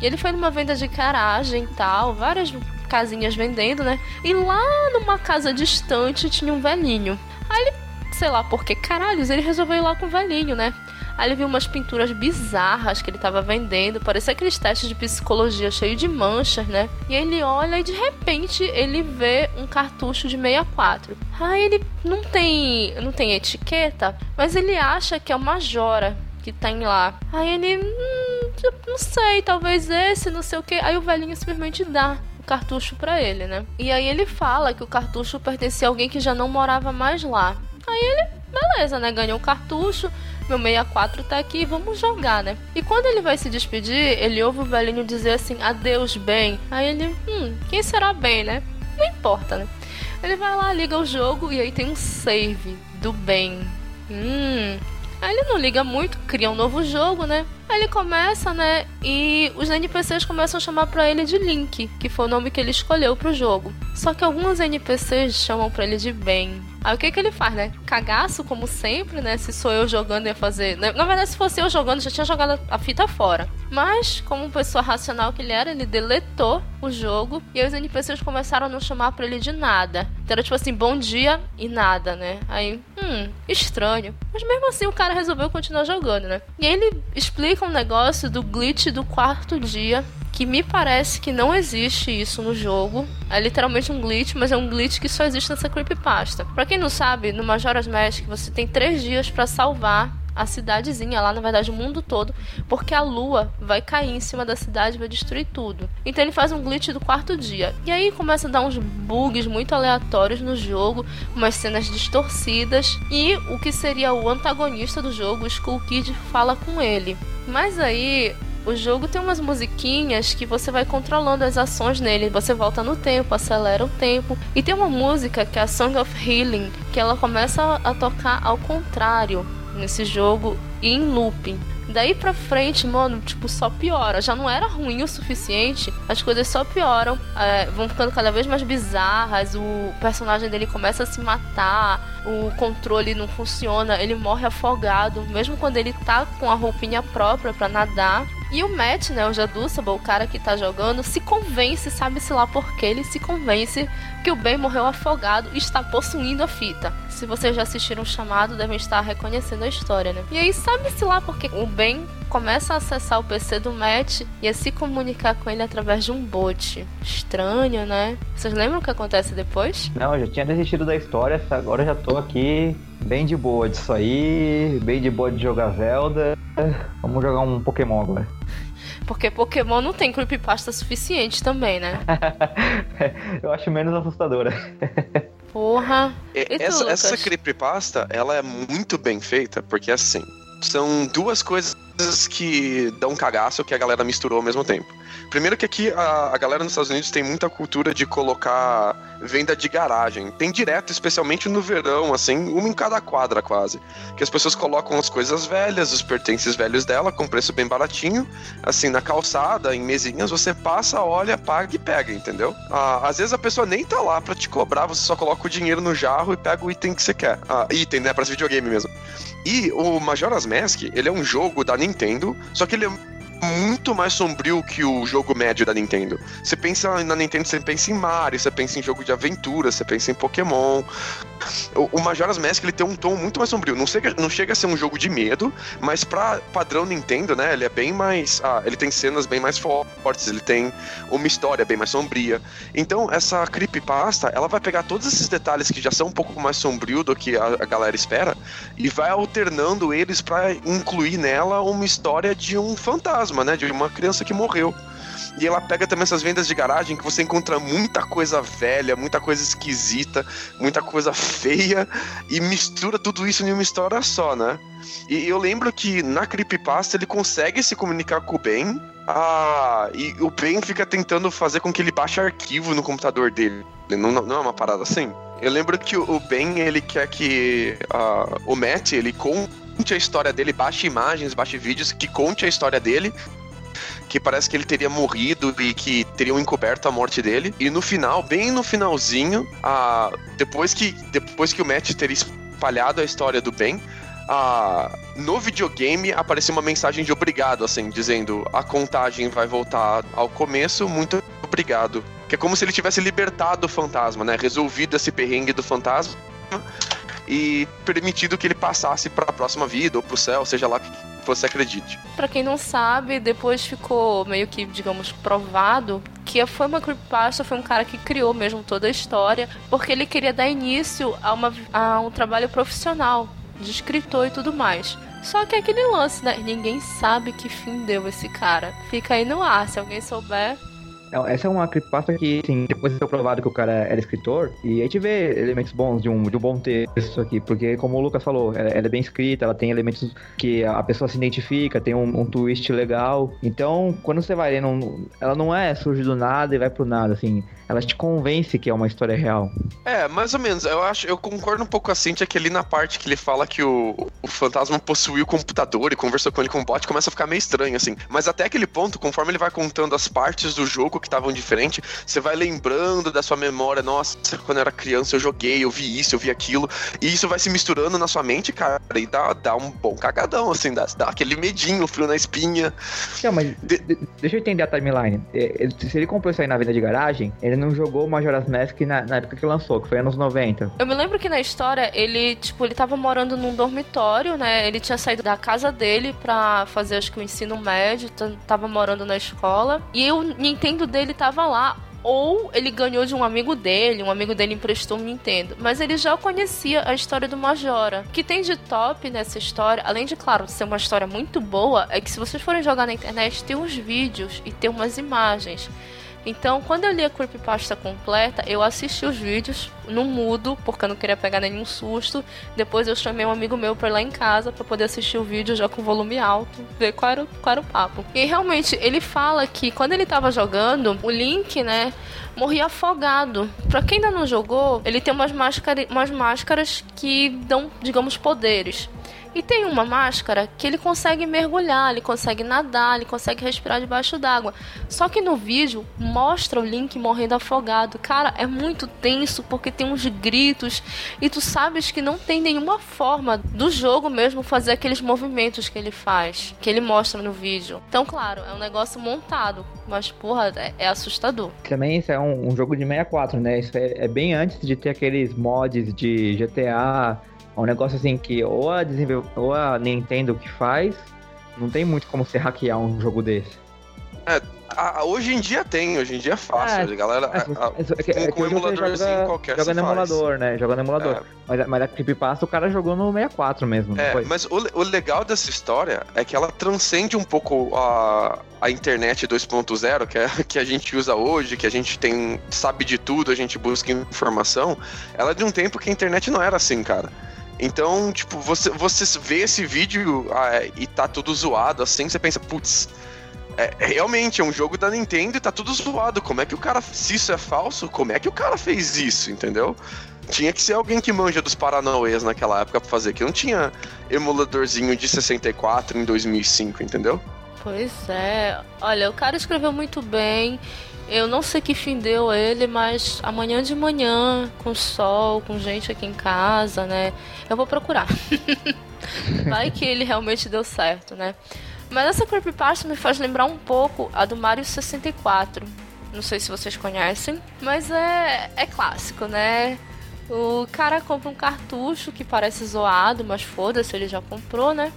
e ele foi numa venda de garagem e tal, várias casinhas vendendo, né? E lá numa casa distante tinha um velhinho. Aí ele, sei lá por que caralhos, ele resolveu ir lá com o velhinho, né? Aí ele viu umas pinturas bizarras que ele tava vendendo, parecia aqueles testes de psicologia cheio de manchas, né? E ele olha e de repente ele vê um cartucho de 64. Aí ele não tem, não tem etiqueta, mas ele acha que é uma jora que tem lá. Aí ele, hum, não sei, talvez esse, não sei o que. Aí o velhinho simplesmente dá o cartucho pra ele, né? E aí ele fala que o cartucho pertencia a alguém que já não morava mais lá. Aí ele, beleza, né? Ganhou o cartucho, meu 64 tá aqui, vamos jogar, né? E quando ele vai se despedir, ele ouve o velhinho dizer assim, adeus, bem. Aí ele, hum, quem será bem, né? Não importa, né? Ele vai lá, liga o jogo e aí tem um save do bem. Hum. Aí ele não liga muito, cria um novo jogo, né? Aí ele começa, né? E os NPCs começam a chamar pra ele de Link, que foi o nome que ele escolheu pro jogo. Só que alguns NPCs chamam pra ele de Ben. Aí o que que ele faz, né? Cagaço, como sempre, né? Se sou eu jogando, ia fazer. Na verdade, se fosse eu jogando, já tinha jogado a fita fora. Mas, como pessoa racional que ele era, ele deletou o jogo. E aí os NPCs começaram a não chamar pra ele de nada. Então era tipo assim, bom dia e nada, né? Aí, hum, estranho. Mas mesmo assim o cara resolveu continuar jogando, né? E aí ele explica um negócio do glitch do quarto dia que me parece que não existe isso no jogo. É literalmente um glitch, mas é um glitch que só existe nessa creepypasta. Pra quem não sabe, no Majora's Mask você tem três dias pra salvar a cidadezinha lá, na verdade o mundo todo, porque a lua vai cair em cima da cidade e vai destruir tudo. Então ele faz um glitch do quarto dia. E aí começa a dar uns bugs muito aleatórios no jogo, umas cenas distorcidas e o que seria o antagonista do jogo, o Skull Kid, fala com ele. Mas aí o jogo tem umas musiquinhas que você vai controlando as ações nele. Você volta no tempo, acelera o tempo. E tem uma música que é a Song of Healing, que ela começa a tocar ao contrário nesse jogo e em looping. Daí pra frente, mano, tipo, só piora. Já não era ruim o suficiente, as coisas só pioram, é, vão ficando cada vez mais bizarras. O personagem dele começa a se matar, o controle não funciona, ele morre afogado, mesmo quando ele tá com a roupinha própria para nadar. E o Matt, né, o Jadussable, o cara que tá jogando, se convence, sabe-se lá porque ele se convence que o Ben morreu afogado e está possuindo a fita. Se vocês já assistiram o chamado, devem estar reconhecendo a história, né? E aí, sabe-se lá porque o Ben começa a acessar o PC do Matt e a se comunicar com ele através de um bot. Estranho, né? Vocês lembram o que acontece depois? Não, eu já tinha desistido da história, agora já tô aqui bem de boa disso aí, bem de boa de jogar Zelda. Vamos jogar um Pokémon agora. Porque Pokémon não tem creepypasta suficiente também, né? eu acho menos assustadora. Porra. E, essa, essa creepypasta, ela é muito bem feita, porque assim, são duas coisas que dão cagaço que a galera misturou ao mesmo tempo. Primeiro que aqui a, a, galera nos Estados Unidos tem muita cultura de colocar venda de garagem. Tem direto, especialmente no verão, assim, uma em cada quadra quase. Que as pessoas colocam as coisas velhas, os pertences velhos dela, com preço bem baratinho, assim, na calçada, em mesinhas, você passa, olha, paga e pega, entendeu? Ah, às vezes a pessoa nem tá lá para te cobrar, você só coloca o dinheiro no jarro e pega o item que você quer. Ah, item, né? Pra videogame mesmo. E o Majora's Mask, ele é um jogo da Nintendo, só que ele é muito mais sombrio que o jogo médio da Nintendo. Você pensa na Nintendo, você pensa em Mario, você pensa em jogo de aventura, você pensa em Pokémon. O, Majora's Mask ele tem um tom muito mais sombrio. Não chega, não chega a ser um jogo de medo, mas pra padrão Nintendo, né, ele é bem mais. Ah, ele tem cenas bem mais fortes, ele tem uma história bem mais sombria. Então, essa creepypasta, ela vai pegar todos esses detalhes que já são um pouco mais sombrio do que a, a galera espera e vai alternando eles para incluir nela uma história de um fantasma fantasma, né? De uma criança que morreu. E ela pega também essas vendas de garagem que você encontra muita coisa velha, muita coisa esquisita, muita coisa feia e mistura tudo isso em uma história só, né? E eu lembro que na Creepypasta ele consegue se comunicar com o Ben. Ah, e o Ben fica tentando fazer com que ele baixe arquivo no computador dele. Não, não é uma parada assim? Eu lembro que o Ben ele quer que uh, o Matt ele conte a história dele, baixe imagens, baixe vídeos que conte a história dele que parece que ele teria morrido e que teriam encoberto a morte dele. E no final, bem no finalzinho, a, depois, que, depois que o Matt teria espalhado a história do Ben, no videogame apareceu uma mensagem de obrigado, assim, dizendo a contagem vai voltar ao começo, muito obrigado. Que é como se ele tivesse libertado o fantasma, né? Resolvido esse perrengue do fantasma e permitido que ele passasse para a próxima vida ou para o céu, seja lá que você acredite. Para quem não sabe, depois ficou meio que, digamos, provado que foi uma creepypasta, foi um cara que criou mesmo toda a história, porque ele queria dar início a, uma, a um trabalho profissional de escritor e tudo mais. Só que é aquele lance, né? Ninguém sabe que fim deu esse cara. Fica aí no ar. Se alguém souber, essa é uma creepypasta que, assim, depois de ser provado que o cara era escritor, e a gente vê elementos bons de um, de um bom texto aqui, porque, como o Lucas falou, ela, ela é bem escrita, ela tem elementos que a pessoa se identifica, tem um, um twist legal. Então, quando você vai lendo, ela não é surge do nada e vai pro nada, assim ela te convence que é uma história real. É, mais ou menos. Eu acho, eu concordo um pouco com a Cintia que ali na parte que ele fala que o, o fantasma possuiu o computador e conversou com ele com o bot, começa a ficar meio estranho, assim. Mas até aquele ponto, conforme ele vai contando as partes do jogo que estavam diferentes, você vai lembrando da sua memória, nossa, quando eu era criança eu joguei, eu vi isso, eu vi aquilo. E isso vai se misturando na sua mente, cara, e dá, dá um bom cagadão, assim, dá, dá aquele medinho, frio na espinha. Não, mas de, de, deixa eu entender a timeline. É, se ele comprou isso aí na venda de garagem, ele não jogou Majora's Mask na, na, época que lançou, que foi anos 90. Eu me lembro que na história ele, tipo, ele tava morando num dormitório, né? Ele tinha saído da casa dele pra fazer, acho que o ensino médio, tava morando na escola. E o Nintendo dele tava lá ou ele ganhou de um amigo dele, um amigo dele emprestou um Nintendo. Mas ele já conhecia a história do Majora. O que tem de top nessa história, além de, claro, ser uma história muito boa, é que se vocês forem jogar na internet, tem uns vídeos e tem umas imagens. Então, quando eu li a creepypasta completa, eu assisti os vídeos no mudo, porque eu não queria pegar nenhum susto. Depois eu chamei um amigo meu pra ir lá em casa para poder assistir o vídeo já com volume alto, ver qual era, qual era o papo. E realmente, ele fala que quando ele tava jogando, o Link, né, morria afogado. Pra quem ainda não jogou, ele tem umas, máscara, umas máscaras que dão, digamos, poderes. E tem uma máscara que ele consegue mergulhar, ele consegue nadar, ele consegue respirar debaixo d'água. Só que no vídeo mostra o Link morrendo afogado. Cara, é muito tenso porque tem uns gritos e tu sabes que não tem nenhuma forma do jogo mesmo fazer aqueles movimentos que ele faz, que ele mostra no vídeo. Então, claro, é um negócio montado, mas porra, é, é assustador. Também isso é um, um, jogo de 64, né? Isso é, é bem antes de ter aqueles mods de GTA é um negócio assim que ou a, ou a Nintendo que faz, não tem muito como você hackear um jogo desse. É, a, hoje em dia tem, hoje em dia é fácil, é, galera. É, é, é, com, é emuladorzinho joga, qualquer Joga no emulador, né? Joga no emulador. É. Mas, mas a Creepypasta o cara jogou no 64 mesmo. É, mas o, o legal dessa história é que ela transcende um pouco a, a internet 2.0 que, é, que a gente usa hoje, que a gente tem sabe de tudo, a gente busca informação. Ela é de um tempo que a internet não era assim, cara. Então, tipo, você, você vê esse vídeo ah, e tá tudo zoado assim, você pensa, putz, é, realmente é um jogo da Nintendo e tá tudo zoado. Como é que o cara, se isso é falso, como é que o cara fez isso, entendeu? Tinha que ser alguém que manja dos Paranauês naquela época pra fazer, que não tinha emuladorzinho de 64 em 2005, entendeu? Pois é. Olha, o cara escreveu muito bem. Eu não sei que fim deu ele, mas amanhã de manhã, com sol, com gente aqui em casa, né? Eu vou procurar. Vai que ele realmente deu certo, né? Mas essa creepypasta me faz lembrar um pouco a do Mario 64. Não sei se vocês conhecem, mas é, é clássico, né? O cara compra um cartucho que parece zoado, mas foda-se, ele já comprou, né?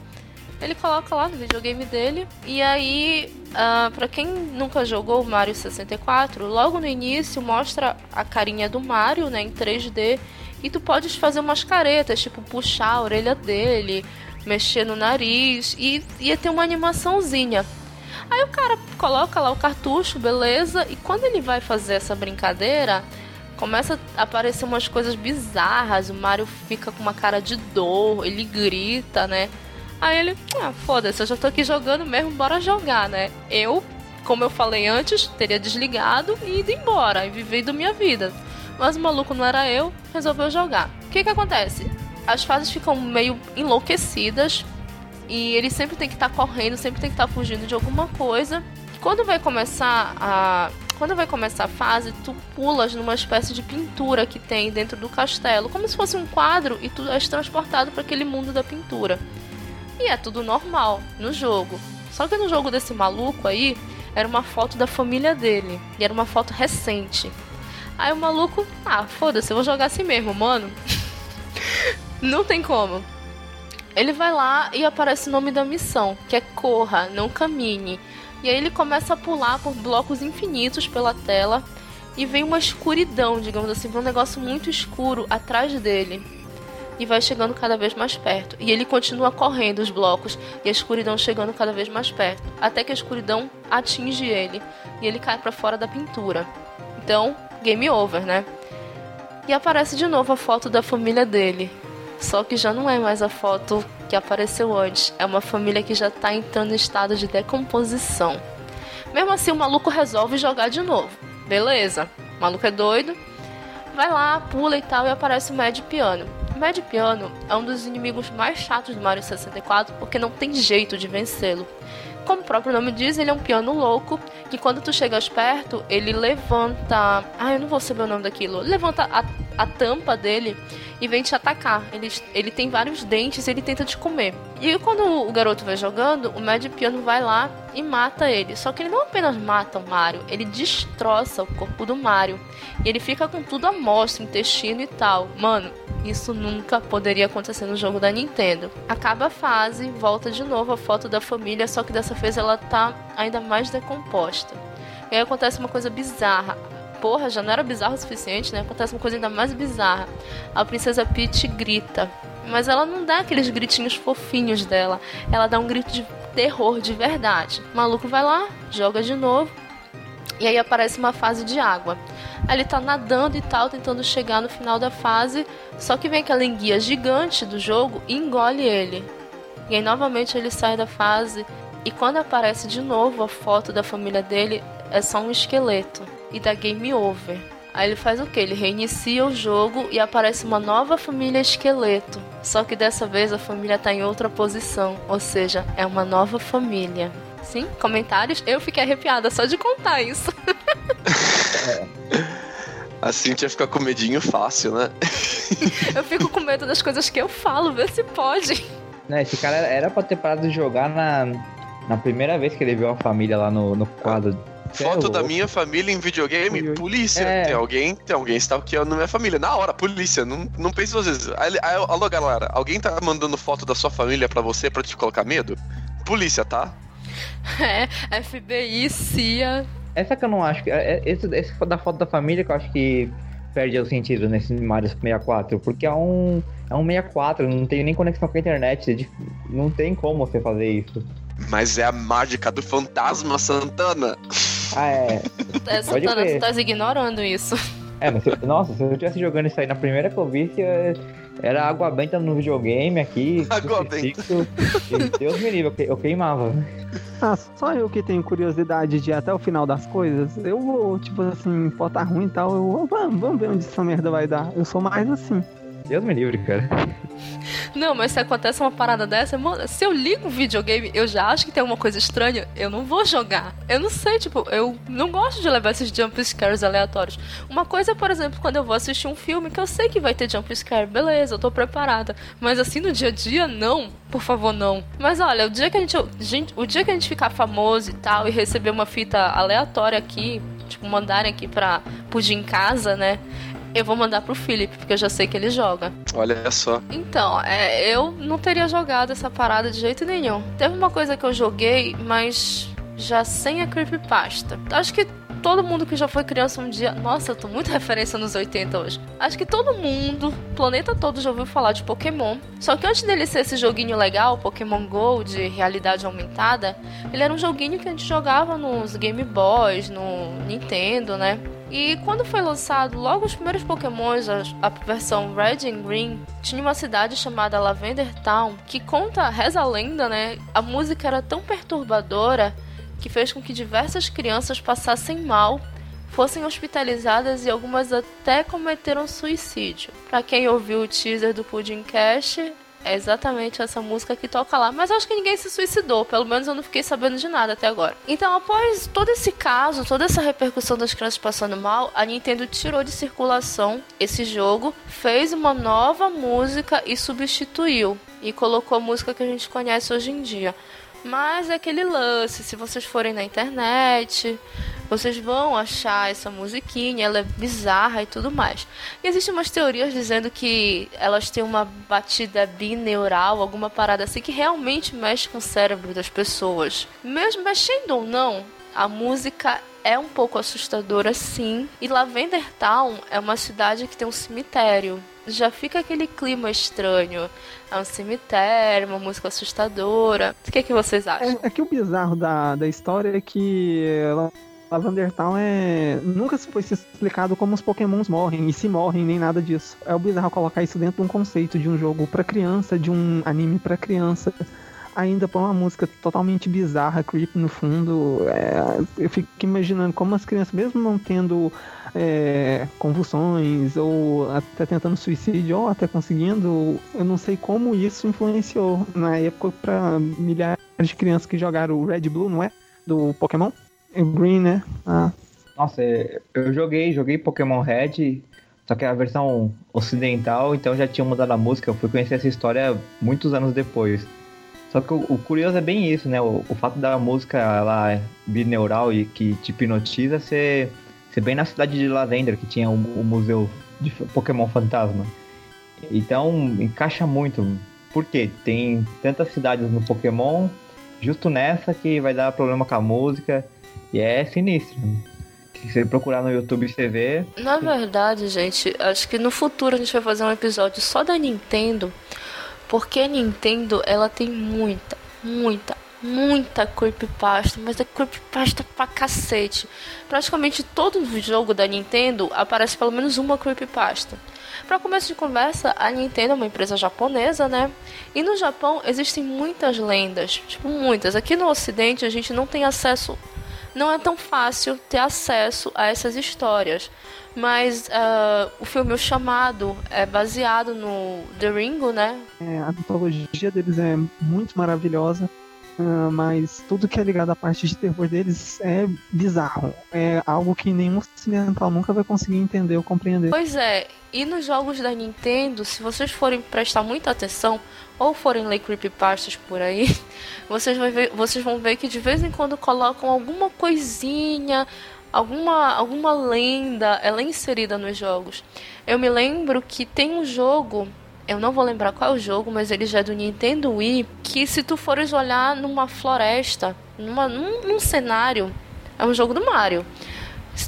Ele coloca lá no videogame dele. E aí, uh, pra quem nunca jogou o Mario 64, logo no início mostra a carinha do Mario, né, em 3D. E tu podes fazer umas caretas, tipo puxar a orelha dele, mexer no nariz. E ia ter uma animaçãozinha. Aí o cara coloca lá o cartucho, beleza. E quando ele vai fazer essa brincadeira, começa a aparecer umas coisas bizarras. O Mario fica com uma cara de dor, ele grita, né? Aí ele, ah, foda-se, eu já tô aqui jogando mesmo, bora jogar, né? Eu, como eu falei antes, teria desligado e ido embora e vivido minha vida. Mas o maluco não era eu, resolveu jogar. O que que acontece? As fases ficam meio enlouquecidas e ele sempre tem que estar tá correndo, sempre tem que estar tá fugindo de alguma coisa. Quando vai começar a quando vai começar a fase, tu pulas numa espécie de pintura que tem dentro do castelo, como se fosse um quadro e tu és transportado para aquele mundo da pintura. E é tudo normal no jogo. Só que no jogo desse maluco aí, era uma foto da família dele. E era uma foto recente. Aí o maluco, ah, foda-se, eu vou jogar assim mesmo, mano. não tem como. Ele vai lá e aparece o nome da missão, que é Corra, não Camine. E aí ele começa a pular por blocos infinitos pela tela e vem uma escuridão, digamos assim, um negócio muito escuro atrás dele e vai chegando cada vez mais perto. E ele continua correndo os blocos e a escuridão chegando cada vez mais perto, até que a escuridão atinge ele e ele cai para fora da pintura. Então, game over, né? E aparece de novo a foto da família dele. Só que já não é mais a foto que apareceu antes, é uma família que já está entrando em estado de decomposição. Mesmo assim, o maluco resolve jogar de novo. Beleza, o maluco é doido, vai lá, pula e tal, e aparece o Mad Piano. Mad Piano é um dos inimigos mais chatos do Mario 64 porque não tem jeito de vencê-lo. Como o próprio nome diz, ele é um piano louco que quando tu chegas perto, ele levanta. Ah, eu não vou saber o nome daquilo. Levanta a, a tampa dele e vem te atacar. Ele, ele tem vários dentes ele tenta te comer. E quando o garoto vai jogando, o Mad Piano vai lá e mata ele. Só que ele não apenas mata o Mario, ele destroça o corpo do Mario. E ele fica com tudo à mostra, intestino e tal. Mano, isso nunca poderia acontecer no jogo da Nintendo. Acaba a fase, volta de novo a foto da família, só que dessa vez ela tá ainda mais decomposta. E aí acontece uma coisa bizarra. Porra, já não era bizarro o suficiente, né? Acontece uma coisa ainda mais bizarra. A princesa Peach grita. Mas ela não dá aqueles gritinhos fofinhos dela. Ela dá um grito de terror de verdade. O maluco vai lá, joga de novo. E aí aparece uma fase de água. Aí ele tá nadando e tal, tentando chegar no final da fase. Só que vem aquela enguia gigante do jogo e engole ele. E aí novamente ele sai da fase. E quando aparece de novo a foto da família dele, é só um esqueleto. E dá game over. Aí ele faz o que? Ele reinicia o jogo e aparece uma nova família esqueleto. Só que dessa vez a família tá em outra posição, ou seja, é uma nova família. Sim, comentários? Eu fiquei arrepiada só de contar isso. A Cintia fica com medinho fácil, né? eu fico com medo das coisas que eu falo, vê se pode. Né, esse cara era pra ter parado de jogar na, na primeira vez que ele viu a família lá no, no quadro. Foto da minha família em videogame, Ui, polícia. É. Tem alguém, tem alguém stalkeando minha família. Na hora, polícia. Não, não pense duas vezes. Alô, galera, alguém tá mandando foto da sua família pra você pra te colocar medo? Polícia, tá? É, FBI, CIA. Essa que eu não acho que. É, é, esse, esse da foto da família que eu acho que perde o sentido nesse Mario 64, porque é um, é um 64, não tem nem conexão com a internet, não tem como você fazer isso. Mas é a mágica do fantasma, Santana. Ah, é. é Santana, tu tá ignorando isso. É, mas se, nossa, se eu estivesse jogando isso aí na primeira que eu vi, era água benta no videogame aqui. Água benta. Deus me livre, eu queimava. Ah, só eu que tenho curiosidade de ir até o final das coisas. Eu vou, tipo assim, pode tá ruim e tal. Eu, vamos, vamos ver onde essa merda vai dar. Eu sou mais assim. Deus me livre, cara. Não, mas se acontece uma parada dessa, mano, se eu ligo um videogame, eu já acho que tem alguma coisa estranha, eu não vou jogar. Eu não sei, tipo, eu não gosto de levar esses jump scares aleatórios. Uma coisa, por exemplo, quando eu vou assistir um filme que eu sei que vai ter jump scare, beleza, eu tô preparada. Mas assim no dia a dia, não. Por favor, não. Mas olha, o dia que a gente, o dia que a gente ficar famoso e tal e receber uma fita aleatória aqui, tipo, mandarem aqui pra Pudim em casa, né? Eu vou mandar pro Felipe, porque eu já sei que ele joga. Olha só. Então, é, eu não teria jogado essa parada de jeito nenhum. Teve uma coisa que eu joguei, mas já sem a creepypasta. Acho que todo mundo que já foi criança um dia. Nossa, eu tô muito referência nos 80 hoje. Acho que todo mundo, planeta todo, já ouviu falar de Pokémon. Só que antes dele ser esse joguinho legal, Pokémon Go de realidade aumentada, ele era um joguinho que a gente jogava nos Game Boys, no Nintendo, né? E quando foi lançado logo os primeiros Pokémons, a, a, versão Red and Green, tinha uma cidade chamada Lavender Town, que conta, reza a lenda, né? A música era tão perturbadora que fez com que diversas crianças passassem mal, fossem hospitalizadas e algumas até cometeram suicídio. Para quem ouviu o teaser do Pudding Cash, é exatamente essa música que toca lá. Mas acho que ninguém se suicidou, pelo menos eu não fiquei sabendo de nada até agora. Então, após todo esse caso, toda essa repercussão das crianças passando mal, a Nintendo tirou de circulação esse jogo, fez uma nova música e substituiu. E colocou a música que a gente conhece hoje em dia. Mas é aquele lance, se vocês forem na internet, vocês vão achar essa musiquinha, ela é bizarra e tudo mais. E existem umas teorias dizendo que elas têm uma batida bineural, alguma parada assim que realmente mexe com o cérebro das pessoas. Mesmo mexendo ou não, a música é um pouco assustadora sim. E Lavender Town é uma cidade que tem um cemitério. Já fica aquele clima estranho. É um cemitério, uma música assustadora. O que, é que vocês acham? É, é que o bizarro da, da história é que ela Lavender Town é. Nunca foi explicado como os pokémons morrem, e se morrem, nem nada disso. É o bizarro colocar isso dentro de um conceito de um jogo para criança, de um anime para criança. Ainda põe uma música totalmente bizarra, creep no fundo. É, eu fico imaginando como as crianças, mesmo não tendo é, convulsões, ou até tentando suicídio, ou até conseguindo, eu não sei como isso influenciou na época para milhares de crianças que jogaram o Red Blue, não é? Do Pokémon. O Green, né? Ah. Nossa, eu joguei, joguei Pokémon Red, só que a versão ocidental, então já tinha mudado a música. Eu fui conhecer essa história muitos anos depois. Só que o, o curioso é bem isso, né? O, o, fato da música lá bineural e que te hipnotiza ser, ser bem na cidade de Lavender, que tinha o, o museu de Pokémon Fantasma. Então encaixa muito. Por quê? Tem tantas cidades no Pokémon, justo nessa que vai dar problema com a música. E é sinistro. Se você procurar no YouTube, você vê. Na verdade, gente, acho que no futuro a gente vai fazer um episódio só da Nintendo, porque a Nintendo, ela tem muita, muita, muita creepypasta, mas é creepypasta pra cacete. Praticamente todo jogo da Nintendo aparece pelo menos uma creepypasta. Para começo de conversa, a Nintendo é uma empresa japonesa, né? E no Japão existem muitas lendas, tipo muitas. Aqui no Ocidente a gente não tem acesso, não é tão fácil ter acesso a essas histórias. Mas uh, o filme O Chamado é baseado no The Ringo, né? É, a mitologia deles é muito maravilhosa. Uh, mas tudo que é ligado à parte de terror deles é bizarro. É algo que nenhum ocidental nunca vai conseguir entender ou compreender. Pois é, e nos jogos da Nintendo, se vocês forem prestar muita atenção ou forem ler creepypastas por aí, vocês vão, ver, vocês vão ver que de vez em quando colocam alguma coisinha, alguma, alguma lenda, ela é inserida nos jogos. Eu me lembro que tem um jogo eu não vou lembrar qual é o jogo, mas ele já é do Nintendo Wii, que se tu fores olhar numa floresta, numa, num, num cenário, é um jogo do Mario.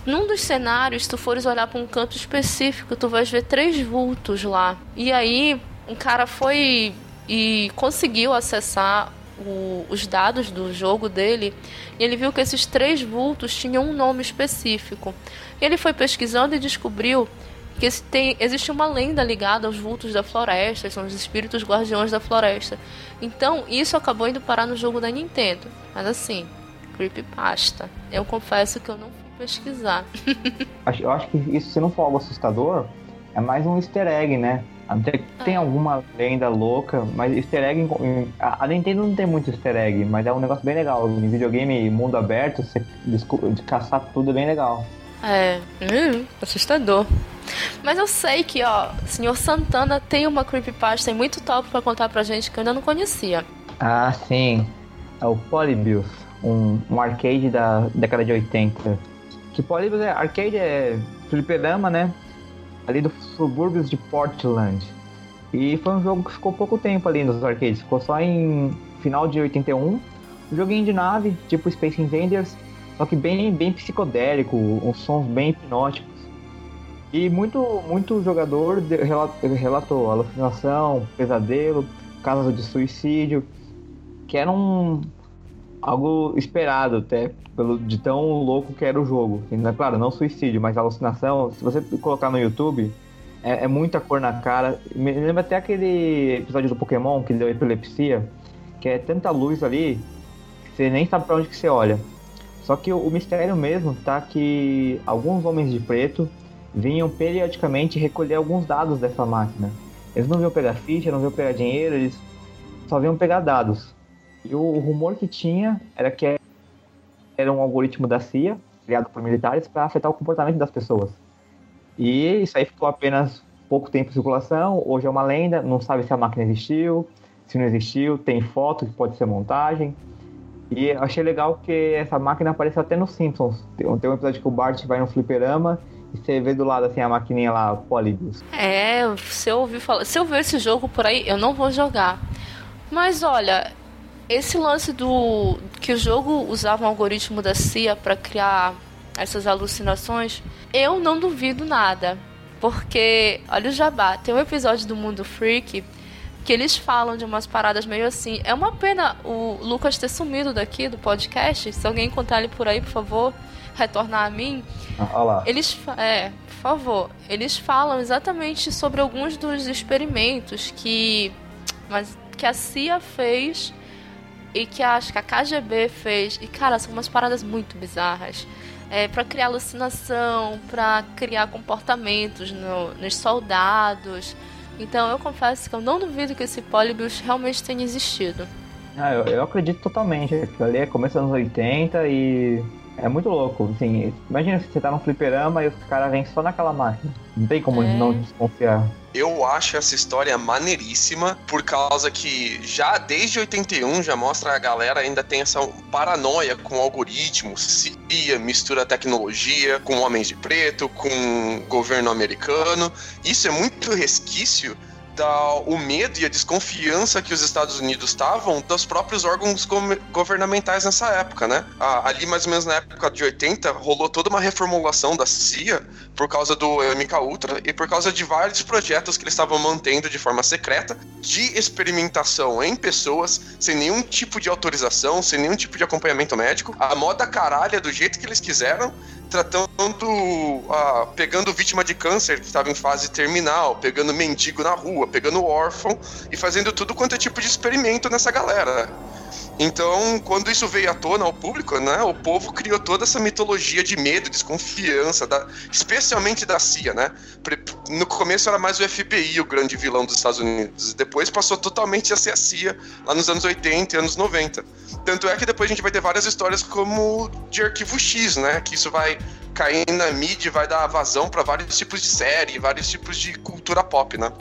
Num dos cenários, se tu fores olhar para um canto específico, tu vais ver três vultos lá. E aí, um cara foi e conseguiu acessar o, os dados do jogo dele e ele viu que esses três vultos tinham um nome específico. Ele foi pesquisando e descobriu que tem, existe uma lenda ligada aos vultos da floresta, são os espíritos guardiões da floresta. Então, isso acabou indo parar no jogo da Nintendo. Mas assim, creepypasta. Eu confesso que eu não fui pesquisar. eu acho que isso, se não for algo assustador, é mais um easter egg, né? Tem é. alguma lenda louca, mas easter egg. A Nintendo não tem muito easter egg, mas é um negócio bem legal. Em videogame, mundo aberto, você de caçar tudo é bem legal. É, hum, assustador. Mas eu sei que, ó, o senhor Santana tem uma creepypasta muito top para contar pra gente que eu ainda não conhecia. Ah, sim. É o Polybius, um, um arcade da década de 80. Que Polybius é arcade é fliperama, né? Ali dos subúrbios de Portland. E foi um jogo que ficou pouco tempo ali nos arcades. Ficou só em final de 81. Um joguinho de nave, tipo Space Invaders só que bem, bem psicodélico, uns sons bem hipnóticos. E muito, muito jogador relatou alucinação, pesadelo, casos de suicídio, que era um, algo esperado até, pelo, de tão louco que era o jogo. Né, claro, não suicídio, mas alucinação. Se você colocar no YouTube, é, é, muita cor na cara. Me lembra até aquele episódio do Pokémon que deu epilepsia, que é tanta luz ali que você nem sabe para onde que você olha. Só que o, mistério mesmo tá que alguns homens de preto vinham periodicamente recolher alguns dados dessa máquina. Eles não vinham pegar ficha, não vinham pegar dinheiro, eles só vinham pegar dados. E o, o rumor que tinha era que era um algoritmo da CIA, criado por militares, para afetar o comportamento das pessoas. E isso aí ficou apenas pouco tempo em circulação, hoje é uma lenda, não sabe se a máquina existiu, se não existiu, tem foto que pode ser montagem. E achei legal que essa máquina apareceu até nos Simpsons. Tem um episódio que o Bart vai no fliperama e você vê do lado assim a maquininha lá, Polybius. É, se eu ouvir falar, se eu ver esse jogo por aí, eu não vou jogar. Mas olha, esse lance do que o jogo usava um algoritmo da CIA para criar essas alucinações, eu não duvido nada. Porque, olha o jabá, tem um episódio do Mundo Freak que eles falam de umas paradas meio assim. É uma pena o Lucas ter sumido daqui do podcast. Se alguém encontrar ele por aí, por favor, retornar a mim. Ah, lá. Eles, é, por favor, eles falam exatamente sobre alguns dos experimentos que, mas que a CIA fez e que acho que a KGB fez. E cara, são umas paradas muito bizarras. É, para criar alucinação, para criar comportamentos no, nos soldados. Então eu confesso que eu não duvido que esse Polybius realmente tenha existido. Ah, eu, eu acredito totalmente. Ali é começo dos anos 80 e é muito louco. Assim, imagina se você tá num fliperama e os caras vêm só naquela máquina. Não tem como é. não desconfiar. Eu acho essa história maneiríssima, por causa que já desde 81 já mostra a galera ainda tem essa paranoia com algoritmos, CIA, mistura tecnologia com homens de preto, com governo americano. Isso é muito resquício da, o medo e a desconfiança que os Estados Unidos estavam dos próprios órgãos governamentais nessa época, né? ali, mais ou menos na época de 80, rolou toda uma reformulação da CIA por causa do MK Ultra e por causa de vários projetos que eles estavam mantendo de forma secreta de experimentação em pessoas, sem nenhum tipo de autorização, sem nenhum tipo de acompanhamento médico, a moda caralha do jeito que eles quiseram, tratando, uh, pegando vítima de câncer que estava em fase terminal, pegando mendigo na rua, pegando órfão e fazendo tudo quanto é tipo de experimento nessa galera. Então, quando isso veio à tona ao público, né, o povo criou toda essa mitologia de medo, desconfiança, da, especialmente da CIA, né? No começo era mais o FBI o grande vilão dos Estados Unidos, depois passou totalmente a ser a CIA, lá nos anos 80 e anos 90. Tanto é que depois a gente vai ter várias histórias como de Arquivo X, né? Que isso vai cair na mídia, vai dar vazão para vários tipos de série, vários tipos de cultura pop, né?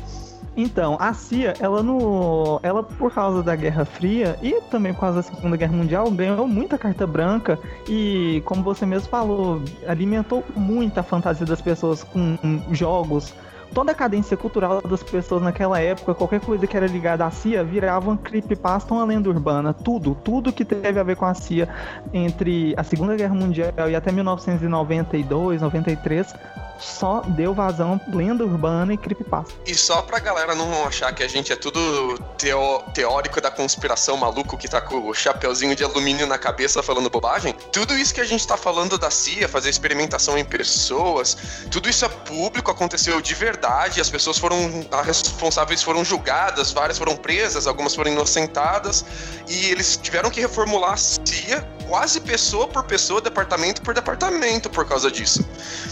Então, a CIA, ela no, ela por causa da Guerra Fria e também por causa da Segunda Guerra Mundial, ganhou muita carta branca e, como você mesmo falou, alimentou muita fantasia das pessoas com jogos. Toda a cadência cultural das pessoas naquela época, qualquer coisa que era ligada à CIA, virava um creepypasta, uma lenda urbana. Tudo, tudo que teve a ver com a CIA entre a Segunda Guerra Mundial e até 1992, 93, só deu vazão lenda urbana e creepypasta. E só pra galera não achar que a gente é tudo teo teórico da conspiração maluco que tá com o chapeuzinho de alumínio na cabeça falando bobagem, tudo isso que a gente tá falando da CIA, fazer experimentação em pessoas, tudo isso é público, aconteceu de verdade, as pessoas foram, as responsáveis foram julgadas, várias foram presas, algumas foram inocentadas, e eles tiveram que reformular a CIA quase pessoa por pessoa, departamento por departamento por causa disso.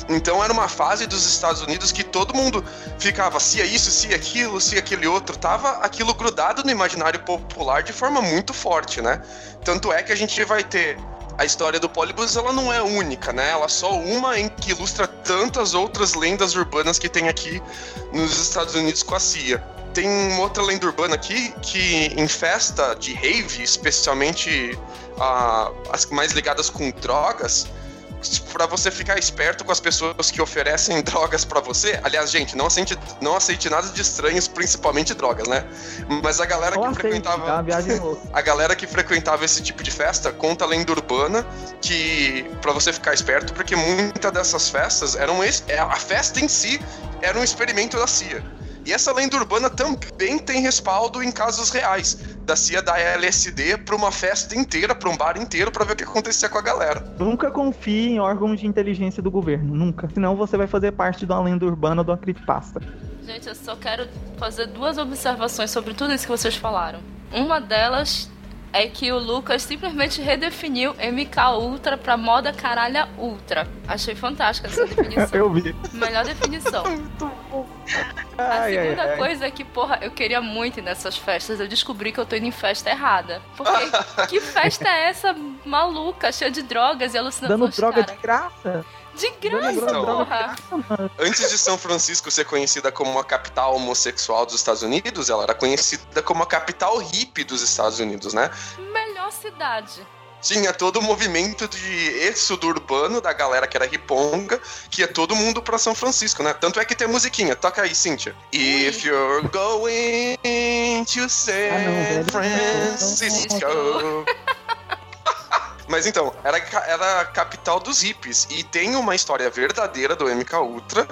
Então era uma fase dos Estados Unidos que todo mundo ficava se é isso, se é aquilo, se é aquele outro, tava aquilo grudado no imaginário popular de forma muito forte, né? Tanto é que a gente vai ter a história do Polybus ela não é única, né? Ela é só uma em que ilustra tantas outras lendas urbanas que tem aqui nos Estados Unidos com a CIA. Tem outra lenda urbana aqui que em festa de rave, especialmente uh, as mais ligadas com drogas, para você ficar esperto com as pessoas que oferecem drogas para você. Aliás, gente, não aceite, não aceite nada de estranhos, principalmente drogas, né? Mas a galera que frequentava tá? a galera que frequentava esse tipo de festa conta a lenda urbana que para você ficar esperto, porque muitas dessas festas eram é, a festa em si era um experimento da CIA. E essa lenda urbana também tem respaldo em casos reais. Da CIA da LSD pra uma festa inteira, pra um bar inteiro, pra ver o que acontecia com a galera. Nunca confie em órgãos de inteligência do governo, nunca. Senão você vai fazer parte de uma lenda urbana uma creepypasta. Gente, eu só quero fazer duas observações sobre tudo isso que vocês falaram. Uma delas é que o Lucas simplesmente redefiniu MK Ultra pra moda caralha ultra. Achei fantástica essa definição. eu vi. Melhor definição. Muito bom. A ai, segunda ai, coisa ai. é que, porra, eu queria muito ir nessas festas. Eu descobri que eu tô indo em festa errada. Porque que festa é essa maluca, cheia de drogas e alucinações? Dando droga cara? de graça? De graça, então, porra. Antes de São Francisco ser conhecida como a capital homossexual dos Estados Unidos, ela era conhecida como a capital hippie dos Estados Unidos, né? Melhor cidade tinha todo o movimento de êxodo urbano da galera que era riponga, que é todo mundo pra São Francisco, né? Tanto é que tem musiquinha. Toca aí, Cíntia. If you're going to San ah, Francisco. Mas então, era, era a capital dos hippies. E tem uma história verdadeira do MK Ultra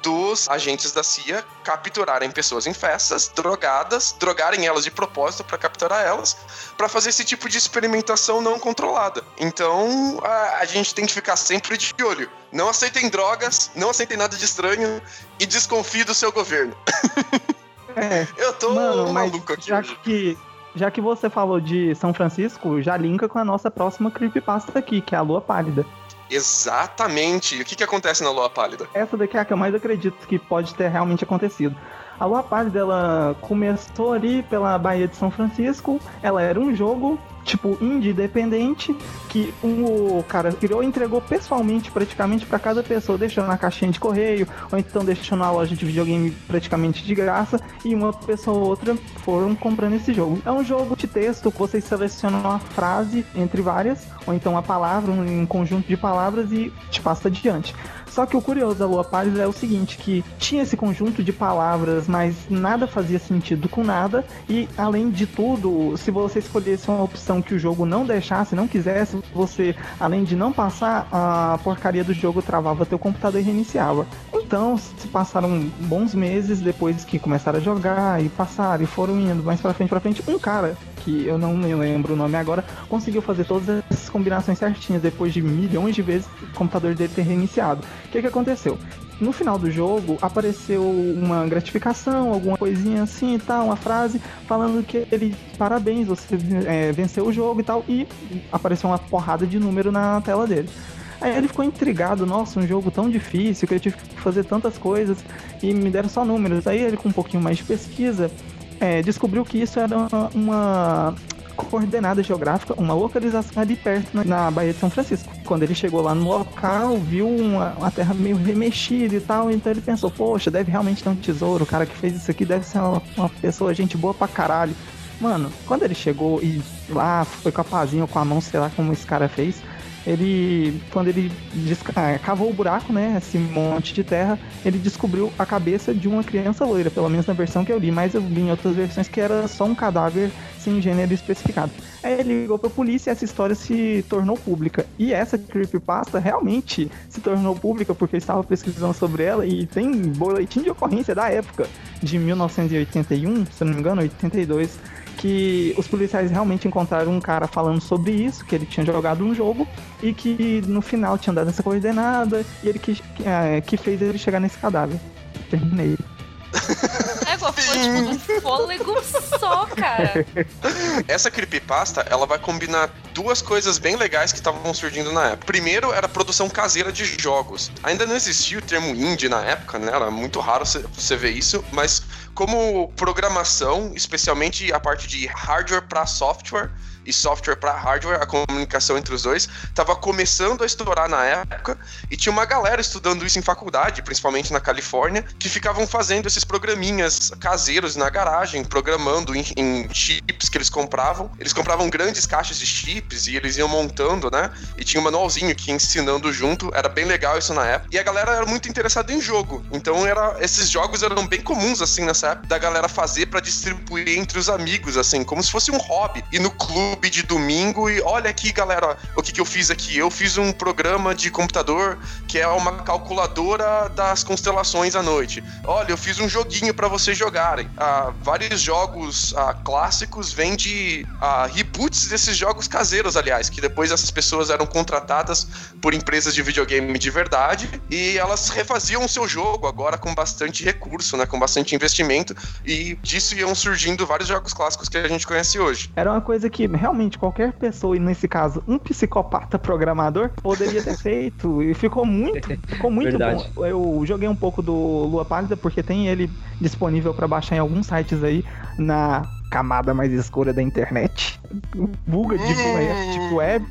dos agentes da CIA capturarem pessoas em festas, drogadas, drogarem elas de propósito para capturar elas, para fazer esse tipo de experimentação não controlada. Então, a, a, gente tem que ficar sempre de olho. Não aceitem drogas, não aceitem nada de estranho e desconfie do seu governo. É, Eu tô mano, maluco aqui. Já hoje. que já que você falou de São Francisco, já linka com a nossa próxima creepypasta aqui, que é a Lua Pálida. Exatamente. O que, que acontece na Lua Pálida? Essa daqui é a que eu mais acredito que pode ter realmente acontecido. A Lua Pálida ela começou ali pela Baía de São Francisco. Ela era um jogo tipo indie independente que um, o cara criou e entregou pessoalmente praticamente para cada pessoa, deixando na caixinha de correio ou então deixando na loja de videogame praticamente de graça e uma pessoa ou outra foram comprando esse jogo. É um jogo de texto que vocês selecionam uma frase entre várias ou então uma palavra, um, conjunto de palavras e te passa adiante. Só que o curioso da Lua Pálida é o seguinte, que tinha esse conjunto de palavras, mas nada fazia sentido com nada, e além de tudo, se você escolhesse uma opção que o jogo não deixasse, não quisesse, você, além de não passar, a porcaria do jogo travava teu computador e reiniciava. Então, se passaram bons meses depois que começaram a jogar e passaram e foram indo mais pra frente pra frente, um cara que eu não me lembro o nome agora, conseguiu fazer todas essas combinações certinhas depois de milhões de vezes o computador dele ter reiniciado. O que, que aconteceu? No final do jogo apareceu uma gratificação, alguma coisinha assim e tal, uma frase falando que ele, parabéns, você é, venceu o jogo e tal, e apareceu uma porrada de número na tela dele. Aí ele ficou intrigado, nossa, um jogo tão difícil que eu tive que fazer tantas coisas e me deram só números. Aí ele com um pouquinho mais de pesquisa é, descobriu que isso era uma, uma coordenada geográfica, uma localização ali perto na, na Baía de São Francisco. Quando ele chegou lá no local, viu uma, uma, terra meio remexida e tal, então ele pensou, poxa, deve realmente ter um tesouro, o cara que fez isso aqui deve ser uma, uma pessoa, gente boa pra caralho. Mano, quando ele chegou e lá foi com a pazinha ou com a mão, sei lá como esse cara fez, ele, quando ele ah, cavou o buraco, né, esse monte de terra, ele descobriu a cabeça de uma criança loira, pelo menos na versão que eu li, mas eu vi em outras versões que era só um cadáver sem gênero especificado. Aí ele ligou pra polícia e essa história se tornou pública. E essa creepypasta realmente se tornou pública porque eu estava pesquisando sobre ela e tem boletim de ocorrência da época, de 1981, se não me engano, 82 que os policiais realmente encontraram um cara falando sobre isso, que ele tinha jogado um jogo e que no final tinha dado essa coordenada e ele que, é, que fez ele chegar nesse cadáver. Terminei. É, foi tipo um fôlego só, cara. Essa creepypasta, ela vai combinar duas coisas bem legais que estavam surgindo na época. Primeiro, era a produção caseira de jogos. Ainda não existia o termo indie na época, né? Era muito raro você ver isso, mas como programação, especialmente a parte de hardware para software, e software para hardware, a comunicação entre os dois, estava começando a estourar na época e tinha uma galera estudando isso em faculdade, principalmente na Califórnia, que ficavam fazendo esses programinhas caseiros na garagem, programando em, em chips que eles compravam. Eles compravam grandes caixas de chips e eles iam montando, né? E tinha um manualzinho que ia ensinando junto, era bem legal isso na época. E a galera era muito interessada em jogo, então era esses jogos eram bem comuns assim nessa época da galera fazer para distribuir entre os amigos, assim, como se fosse um hobby. E no clube YouTube de domingo e olha aqui, galera, o que, que eu fiz aqui. Eu fiz um programa de computador que é uma calculadora das constelações à noite. Olha, eu fiz um joguinho para vocês jogarem. Ah, vários jogos ah, clássicos vêm de ah, reboots desses jogos caseiros, aliás, que depois essas pessoas eram contratadas por empresas de videogame de verdade e elas refaziam o seu jogo agora com bastante recurso, né, com bastante investimento e disso iam surgindo vários jogos clássicos que a gente conhece hoje. Era uma coisa que realmente qualquer pessoa, e nesse caso um psicopata programador, poderia ter feito. E ficou muito, ficou muito Verdade. bom. Eu joguei um pouco do Lua Pálida porque tem ele disponível para baixar em alguns sites aí na camada mais escura da internet. Buga de web, tipo web.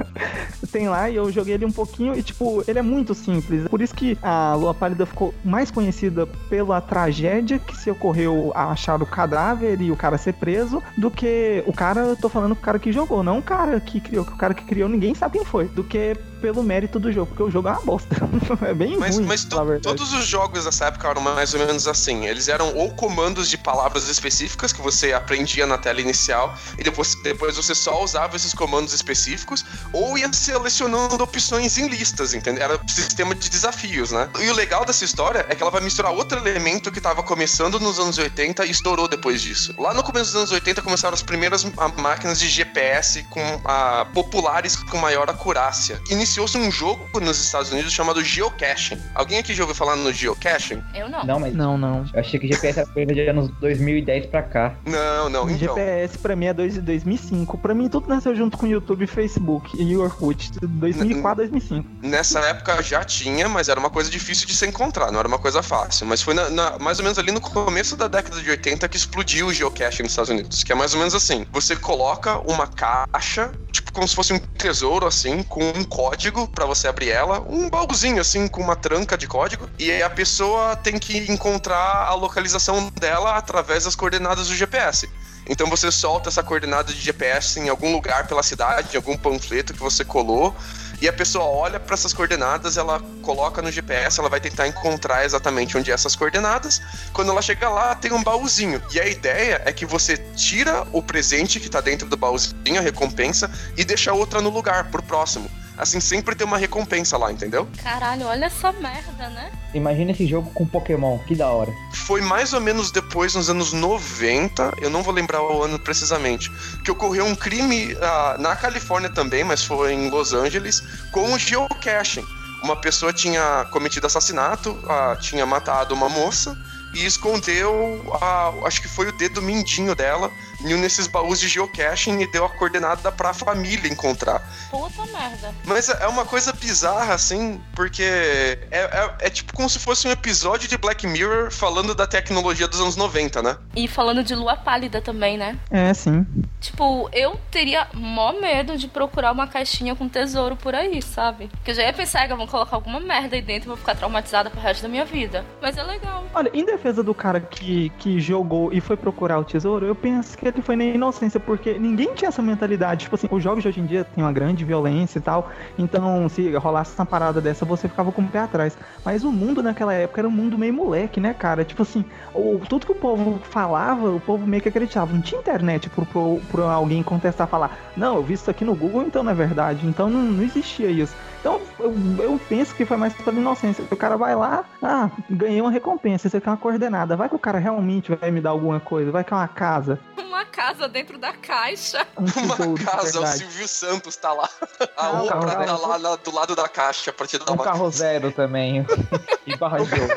Tem lá e eu joguei ele um pouquinho e, tipo, ele é muito simples. Por isso que a Lua Pálida ficou mais conhecida pela tragédia que se ocorreu a achar o cadáver e o cara ser preso, do que o cara, eu tô falando o cara que jogou, não o cara que criou, que o cara que criou ninguém sabe quem foi, do que pelo mérito do jogo, porque o jogo é uma bosta. é bem mas, ruim. Mas todos os jogos dessa época eram mais ou menos assim. Eles eram ou comandos de palavras específicas que você aprendia na tela inicial e depois, depois você só usava esses comandos específicos, ou ia selecionando opções em listas, entendeu? Era um sistema de desafios, né? E o legal dessa história é que ela vai misturar outro elemento que estava começando nos anos 80 e estourou depois disso. Lá no começo dos anos 80 começaram as primeiras máquinas de GPS com a, populares com maior acurácia. Inicialmente iniciou-se um jogo nos Estados Unidos chamado geocaching. Alguém aqui já ouviu falar no geocaching? Eu não. Não, mas Não, não. eu achei que GPS era coisa de anos 2010 pra cá. Não, não, O então. GPS pra mim é dois- 2005. Pra mim tudo nasceu junto com YouTube, Facebook e Orkut. 2004, 2005. Nessa época já tinha, mas era uma coisa difícil de se encontrar, não era uma coisa fácil. Mas foi na- na- mais ou menos ali no começo da década de 80 que explodiu o geocaching nos Estados Unidos. Que é mais ou menos assim: você coloca uma caixa, tipo como se fosse um tesouro, assim, com um código pra você abrir ela, um baúzinho, assim, com uma tranca de código, e aí a pessoa tem que encontrar a localização dela através das coordenadas do GPS. Então você solta essa coordenada de GPS em algum lugar pela cidade, em algum panfleto que você colou, e a pessoa olha para essas coordenadas, ela coloca no GPS, ela vai tentar encontrar exatamente onde é essas coordenadas. Quando ela chega lá, tem um baúzinho. E a ideia é que você tira o presente que tá dentro do baúzinho, a recompensa, e deixa outra no lugar, pro próximo. Assim, sempre tem uma recompensa lá, entendeu? Caralho, olha essa merda, né? Imagina esse jogo com Pokémon, que da hora. Foi mais ou menos depois, nos anos 90, eu não vou lembrar o ano precisamente, que ocorreu um crime ah, na Califórnia também, mas foi em Los Angeles, com o geocaching. Uma pessoa tinha cometido assassinato, ah, tinha matado uma moça e escondeu, ah, acho que foi o dedo mindinho dela, em um desses baús de geocaching e deu a coordenada pra família encontrar. Puta merda. Mas é uma coisa bizarra, assim, porque é, é, é tipo como se fosse um episódio de Black Mirror falando da tecnologia dos anos 90, né? E falando de lua pálida também, né? É, sim. Tipo, eu teria mó medo de procurar uma caixinha com tesouro por aí, sabe? Porque eu já ia pensar que vão colocar alguma merda aí dentro e vou ficar traumatizada pro resto da minha vida. Mas é legal. Olha, em defesa do cara que, que jogou e foi procurar o tesouro, eu penso que ele foi na inocência, porque ninguém tinha essa mentalidade. Tipo assim, os jogos de hoje em dia tem uma grande violência e tal, então se rolasse uma parada dessa, você ficava com o pé atrás. Mas o mundo naquela época era um mundo meio moleque, né, cara? Tipo assim, o, tudo que o povo falava, o povo meio que acreditava. Não tinha internet pro, pro, pro alguém contestar, falar, não, eu vi isso aqui no Google, então não é verdade. Então não, não existia isso. Então eu, eu penso que foi mais pela inocência. O cara vai lá, ah, ganhei uma recompensa, isso aqui é uma coordenada. Vai que o cara realmente vai me dar alguma coisa, vai que é uma casa, Uma casa dentro da caixa. um tesouro. Uma casa, o. Silvio Santos tá lá. A Ah, Oprah carro tá zero. lá na- do lado da caixa pra te dar Um uma. carro zero também. e barra de jogo.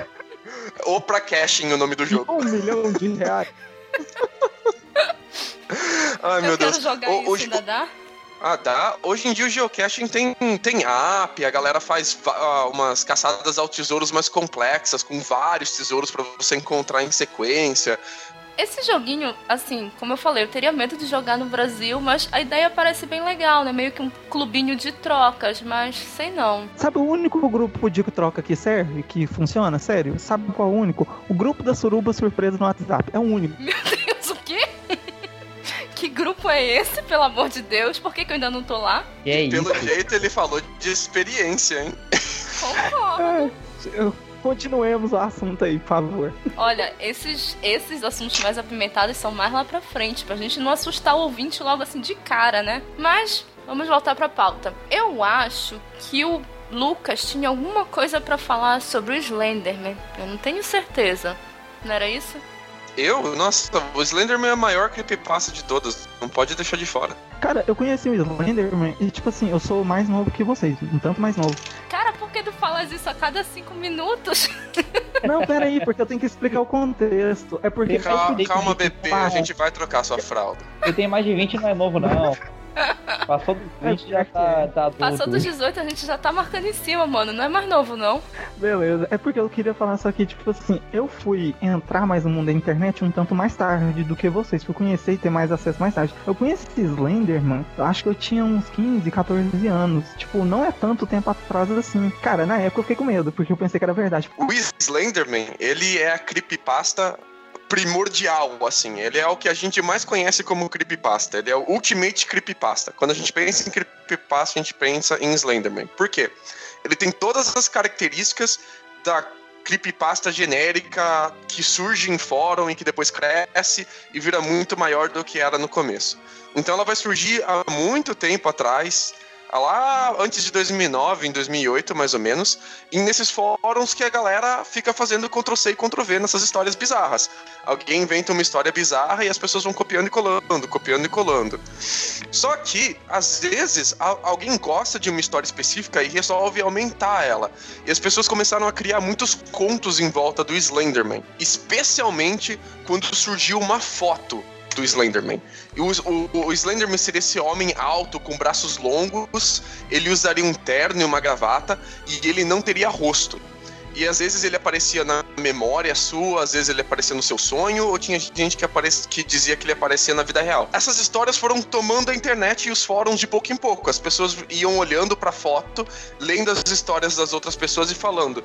Oprah Cashing, o nome do jogo. Um milhão de reais. Ai, meu eu quero Deus. jogar O- isso, dá? Ah, dá. Hoje em dia o geocaching tem, tem app, a galera faz ah, umas caçadas ao tesouros mais complexas, com vários tesouros pra você encontrar em sequência. Esse joguinho, assim, como eu falei, eu teria medo de jogar no Brasil, mas a ideia parece bem legal, né? Meio que um clubinho de trocas, mas sei não. Sabe o único grupo de troca que serve, que funciona? Sério? Sabe qual é o único? O grupo da Suruba Surpresa no WhatsApp. É o único. Deus, quê? que grupo é esse, pelo amor de Deus? Por que, que eu ainda não tô lá? E é Pelo isso. jeito ele falou de experiência, hein? Concordo. É, eu- continuemos o assunto aí, por favor. Olha, esses, esses assuntos mais apimentados são mais lá pra frente, pra gente não assustar o ouvinte logo assim de cara, né? Mas, vamos voltar pra pauta. Eu acho que o Lucas tinha alguma coisa pra falar sobre o Slenderman. Eu não tenho certeza. Não era isso? Eu? Nossa, o Slenderman é a maior creepypasta de todas. Não pode deixar de fora. Cara, eu conheci o Slenderman e, tipo assim, eu sou mais novo que vocês, um tanto mais novo. Cara, por que tu falas isso a cada cinco minutos? Não, pera aí, porque eu tenho que explicar o contexto. É porque. Calma, calma bebê, a gente vai trocar sua fralda. Ele tem mais de 20 não é novo, não. Passou dos 20 já tá, tá adulto. Passou dos 18, a gente já tá marcando em cima, mano. Não é mais novo, não. Beleza, é porque eu queria falar só que, tipo assim, eu fui entrar mais no mundo da internet um tanto mais tarde do que vocês. Fui conhecer e ter mais acesso mais tarde. Eu conheci Slenderman, eu acho que eu tinha uns 15, 14 anos. Tipo, não é tanto tempo atrás assim. Cara, na época eu fiquei com medo, porque eu pensei que era verdade. O Slenderman, ele é a creepypasta primordial, assim. Ele é o que a gente mais conhece como creepypasta. Ele é o ultimate creepypasta. Quando a gente pensa em creepypasta, a gente pensa em Slenderman. Por quê? Ele tem todas as características da creepypasta genérica que surge em fórum e que depois cresce e vira muito maior do que era no começo. Então ela vai surgir há muito tempo atrás, lá antes de 2009, em 2008 mais ou menos, e nesses fóruns que a galera fica fazendo Ctrl-C e Ctrl-V nessas histórias bizarras. Alguém inventa uma história bizarra e as pessoas vão copiando e colando, copiando e colando. Só que, às vezes, alguém gosta de uma história específica e resolve aumentar ela. E as pessoas começaram a criar muitos contos em volta do Slenderman. Especialmente quando surgiu uma foto do Slenderman. E o, o, o, Slenderman seria esse homem alto, com braços longos, ele usaria um terno e uma gravata, e ele não teria rosto. E às vezes ele aparecia na memória sua, às vezes ele aparecia no seu sonho, ou tinha gente que, que dizia que ele aparecia na vida real. Essas histórias foram tomando a internet e os fóruns de pouco em pouco. As pessoas iam olhando pra foto, lendo as histórias das outras pessoas e falando: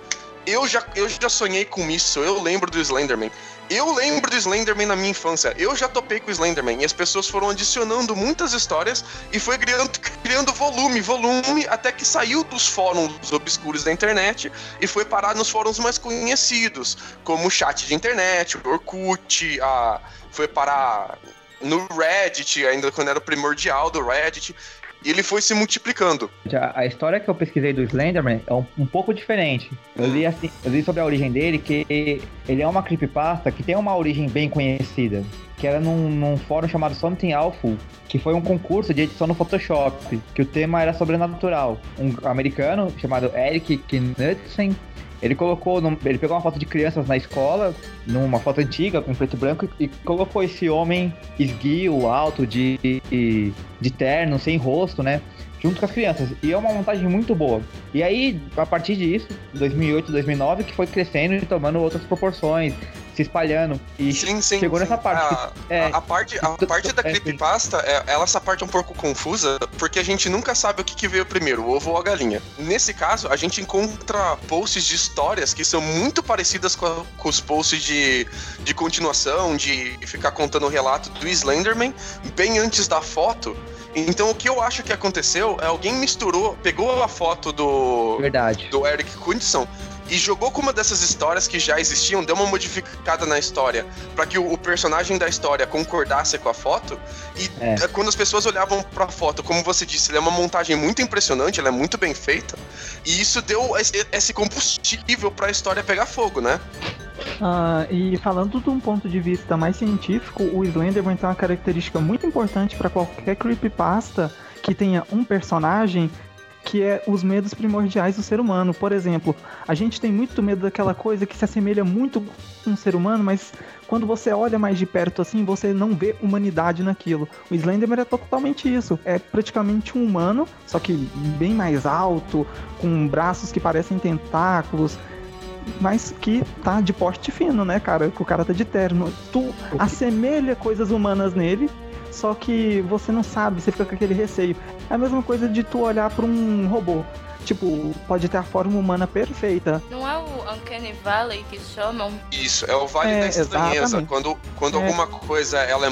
eu já, eu já sonhei com isso, eu lembro do Slenderman. Eu lembro do Slenderman na minha infância. Eu já topei com o Slenderman. E as pessoas foram adicionando muitas histórias e foi criando, criando volume, volume, até que saiu dos fóruns obscuros da internet e foi parar nos fóruns mais conhecidos, como o chat de internet, o Orkut, a, foi parar no Reddit, ainda quando era o primordial do Reddit e ele foi se multiplicando. A, a história que eu pesquisei do Slenderman é um, um, pouco diferente. Eu li, assim, eu li sobre a origem dele, que ele é uma creepypasta que tem uma origem bem conhecida, que era num, num fórum chamado Something Awful, que foi um concurso de edição no Photoshop, que o tema era sobrenatural. Um americano chamado Eric Knudsen ele colocou, ele pegou uma foto de crianças na escola, numa foto antiga, com preto e branco, e, e colocou esse homem esguio, alto, de, de, de terno, sem rosto, né? junto com as crianças. E é uma montagem muito boa. E aí, a partir disso, 2008, 2009, que foi crescendo e tomando outras proporções se espalhando. E sim, sim, chegou sim. nessa parte. A, que, é, a, parte, a parte da é, creepypasta, é, ela essa parte é um pouco confusa, porque a gente nunca sabe o que, que veio primeiro, o ovo ou a galinha. Nesse caso, a gente encontra posts de histórias que são muito parecidas com, a, com os posts de, de continuação, de ficar contando o relato do Slenderman, bem antes da foto. Então o que eu acho que aconteceu é alguém misturou, pegou a foto do Verdade. do Eric Knudsen e jogou com uma dessas histórias que já existiam, deu uma modificada na história para que o, o, personagem da história concordasse com a foto. E é. é. quando as pessoas olhavam para a foto, como você disse, ela é uma montagem muito impressionante, ela é muito bem feita. E isso deu esse combustível para a história pegar fogo, né? Ah, e falando de um ponto de vista mais científico, o Slenderman tem uma característica muito importante para qualquer creepypasta que tenha um personagem que é os medos primordiais do ser humano. Por exemplo, a gente tem muito medo daquela coisa que se assemelha muito com um ser humano, mas quando você olha mais de perto assim, você não vê humanidade naquilo. O Slenderman é totalmente isso. É praticamente um humano, só que bem mais alto, com braços que parecem tentáculos, mas que tá de porte fino, né, cara? Que o cara tá de terno. Tu assemelha coisas humanas nele, só que você não sabe, você fica com aquele receio. É a mesma coisa de tu olhar para um robô. Tipo, pode ter a forma humana perfeita. Não é o Uncanny Valley que chamam? Isso, é o Vale é, da Estranheza. Exatamente. Quando, quando é. alguma coisa ela é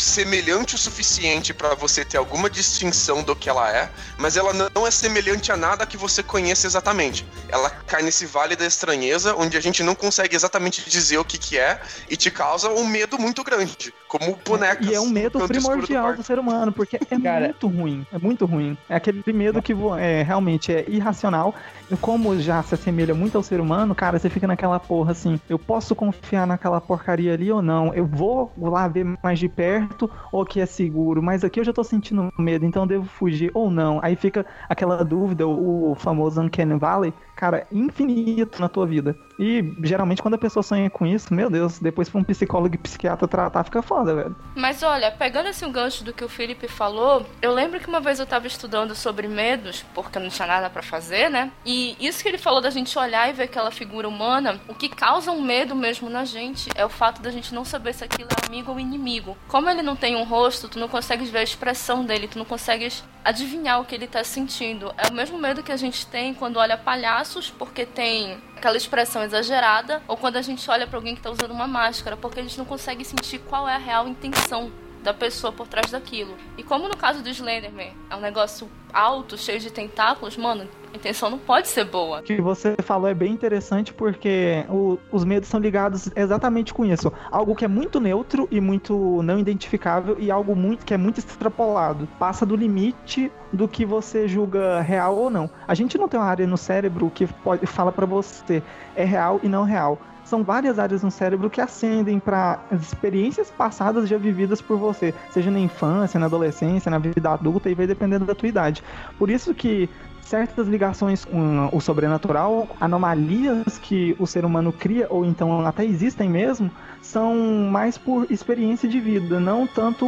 semelhante o suficiente para você ter alguma distinção do que ela é, mas ela não é semelhante a nada que você conheça exatamente. Ela cai nesse vale da estranheza, onde a gente não consegue exatamente dizer o que, que é e te causa um medo muito grande, como bonecas. E é um medo primordial do, do, ser humano, porque é Cara, muito ruim, é muito ruim. É aquele medo que é, realmente é irracional. Como já se assemelha muito ao ser humano, cara, você fica naquela porra assim, eu posso confiar naquela porcaria ali ou não? Eu vou lá ver mais de perto certo ou que é seguro, mas aqui eu já tô sentindo medo, então devo fugir ou não. Aí fica aquela dúvida, o famoso Uncanny Valley, cara, infinito na tua vida. E geralmente quando a pessoa sonha com isso, meu Deus, depois pra um psicólogo e psiquiatra tratar, fica foda, velho. Mas olha, pegando esse um gancho do que o Felipe falou, eu lembro que uma vez eu tava estudando sobre medos, porque eu não tinha nada para fazer, né? E isso que ele falou da gente olhar e ver aquela figura humana, o que causa um medo mesmo na gente é o fato da gente não saber se aquilo é amigo ou inimigo. Como ele não tem um rosto, tu não consegues ver a expressão dele, tu não consegues adivinhar o que ele tá sentindo. É o mesmo medo que a gente tem quando olha palhaços, porque tem aquela expressão exagerada, ou quando a gente olha para alguém que tá usando uma máscara, porque a gente não consegue sentir qual é a real intenção da pessoa por trás daquilo. E como no caso do Slenderman, é um negócio alto, cheio de tentáculos, mano, A intenção não pode ser boa. O que você falou é bem interessante porque o, os medos são ligados exatamente com isso. Algo que é muito neutro e muito não identificável e algo muito que é muito extrapolado. Passa do limite do que você julga real ou não. A gente não tem uma área no cérebro que pode fala para você é real e não real são várias áreas no cérebro que ascendem para experiências passadas já vividas por você, seja na infância, na adolescência, na vida adulta e vai dependendo da tua idade. Por isso que certas ligações com o sobrenatural, anomalias que o ser humano cria, ou então até existem mesmo, são mais por experiência de vida, não tanto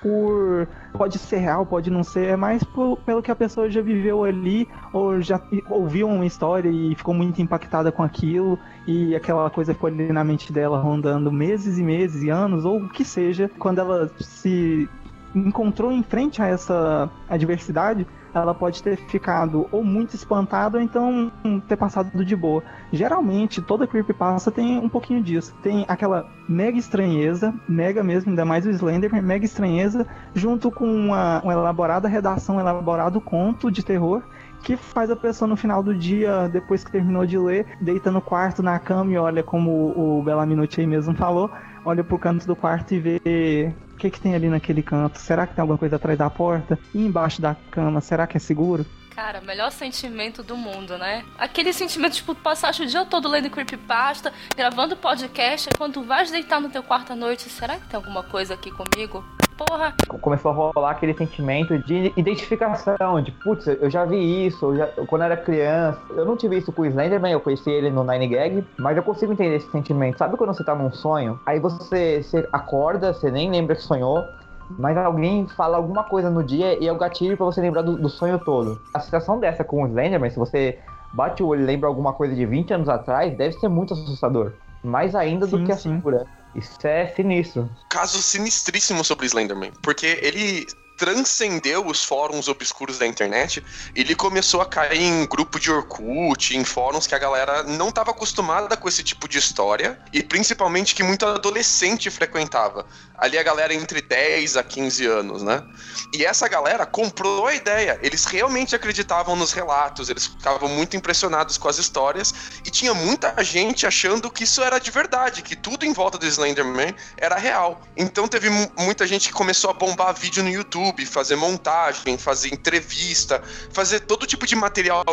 por. Pode ser real, pode não ser, é mais por, pelo que a pessoa já viveu ali, ou já ouviu uma história e ficou muito impactada com aquilo, e aquela coisa ficou ali na mente dela rondando meses e meses e anos, ou o que seja, quando ela se encontrou em frente a essa adversidade, ela pode ter ficado ou muito espantada ou então ter passado de boa. Geralmente, toda creepypasta tem um pouquinho disso. Tem aquela mega estranheza, mega mesmo, ainda mais o Slender, mega estranheza, junto com uma, uma elaborada redação, um elaborado conto de terror que faz a pessoa no final do dia, depois que terminou de ler, deita no quarto na cama e olha como o Bela Minuti aí mesmo falou, olha pro canto do quarto e vê o que, que tem ali naquele canto? Será que tem alguma coisa atrás da porta? E embaixo da cama, será que é seguro? Cara, melhor sentimento do mundo, né? Aquele sentimento, tipo, passar o dia todo lendo creepypasta, gravando podcast, quando vais deitar no teu quarto à noite, será que tem alguma coisa aqui comigo? porra. Começou a rolar aquele sentimento de identificação, de putz, eu já vi isso, eu já, quando era criança. Eu não tive isso com o Slenderman, eu conheci ele no Nine Gag, mas eu consigo entender esse sentimento. Sabe quando você tá num sonho? Aí você, você acorda, você nem lembra que sonhou, mas alguém fala alguma coisa no dia e é o gatilho para você lembrar do, do, sonho todo. A situação dessa com o Slenderman, se você bate o olho e lembra alguma coisa de 20 anos atrás, deve ser muito assustador. Mais ainda sim, do que a segurança. Isso é sinistro. Caso sinistríssimo sobre Slenderman, porque ele transcendeu os fóruns obscuros da internet, ele começou a cair em grupo de Orkut, em fóruns que a galera não estava acostumada com esse tipo de história e principalmente que muito adolescente frequentava. Ali a galera entre 10 a 15 anos, né? E essa galera comprou a ideia. Eles realmente acreditavam nos relatos, eles ficavam muito impressionados com as histórias e tinha muita gente achando que isso era de verdade, que tudo em volta do Slenderman era real. Então teve muita gente que começou a bombar vídeo no YouTube YouTube, fazer montagem, fazer entrevista, fazer todo tipo de material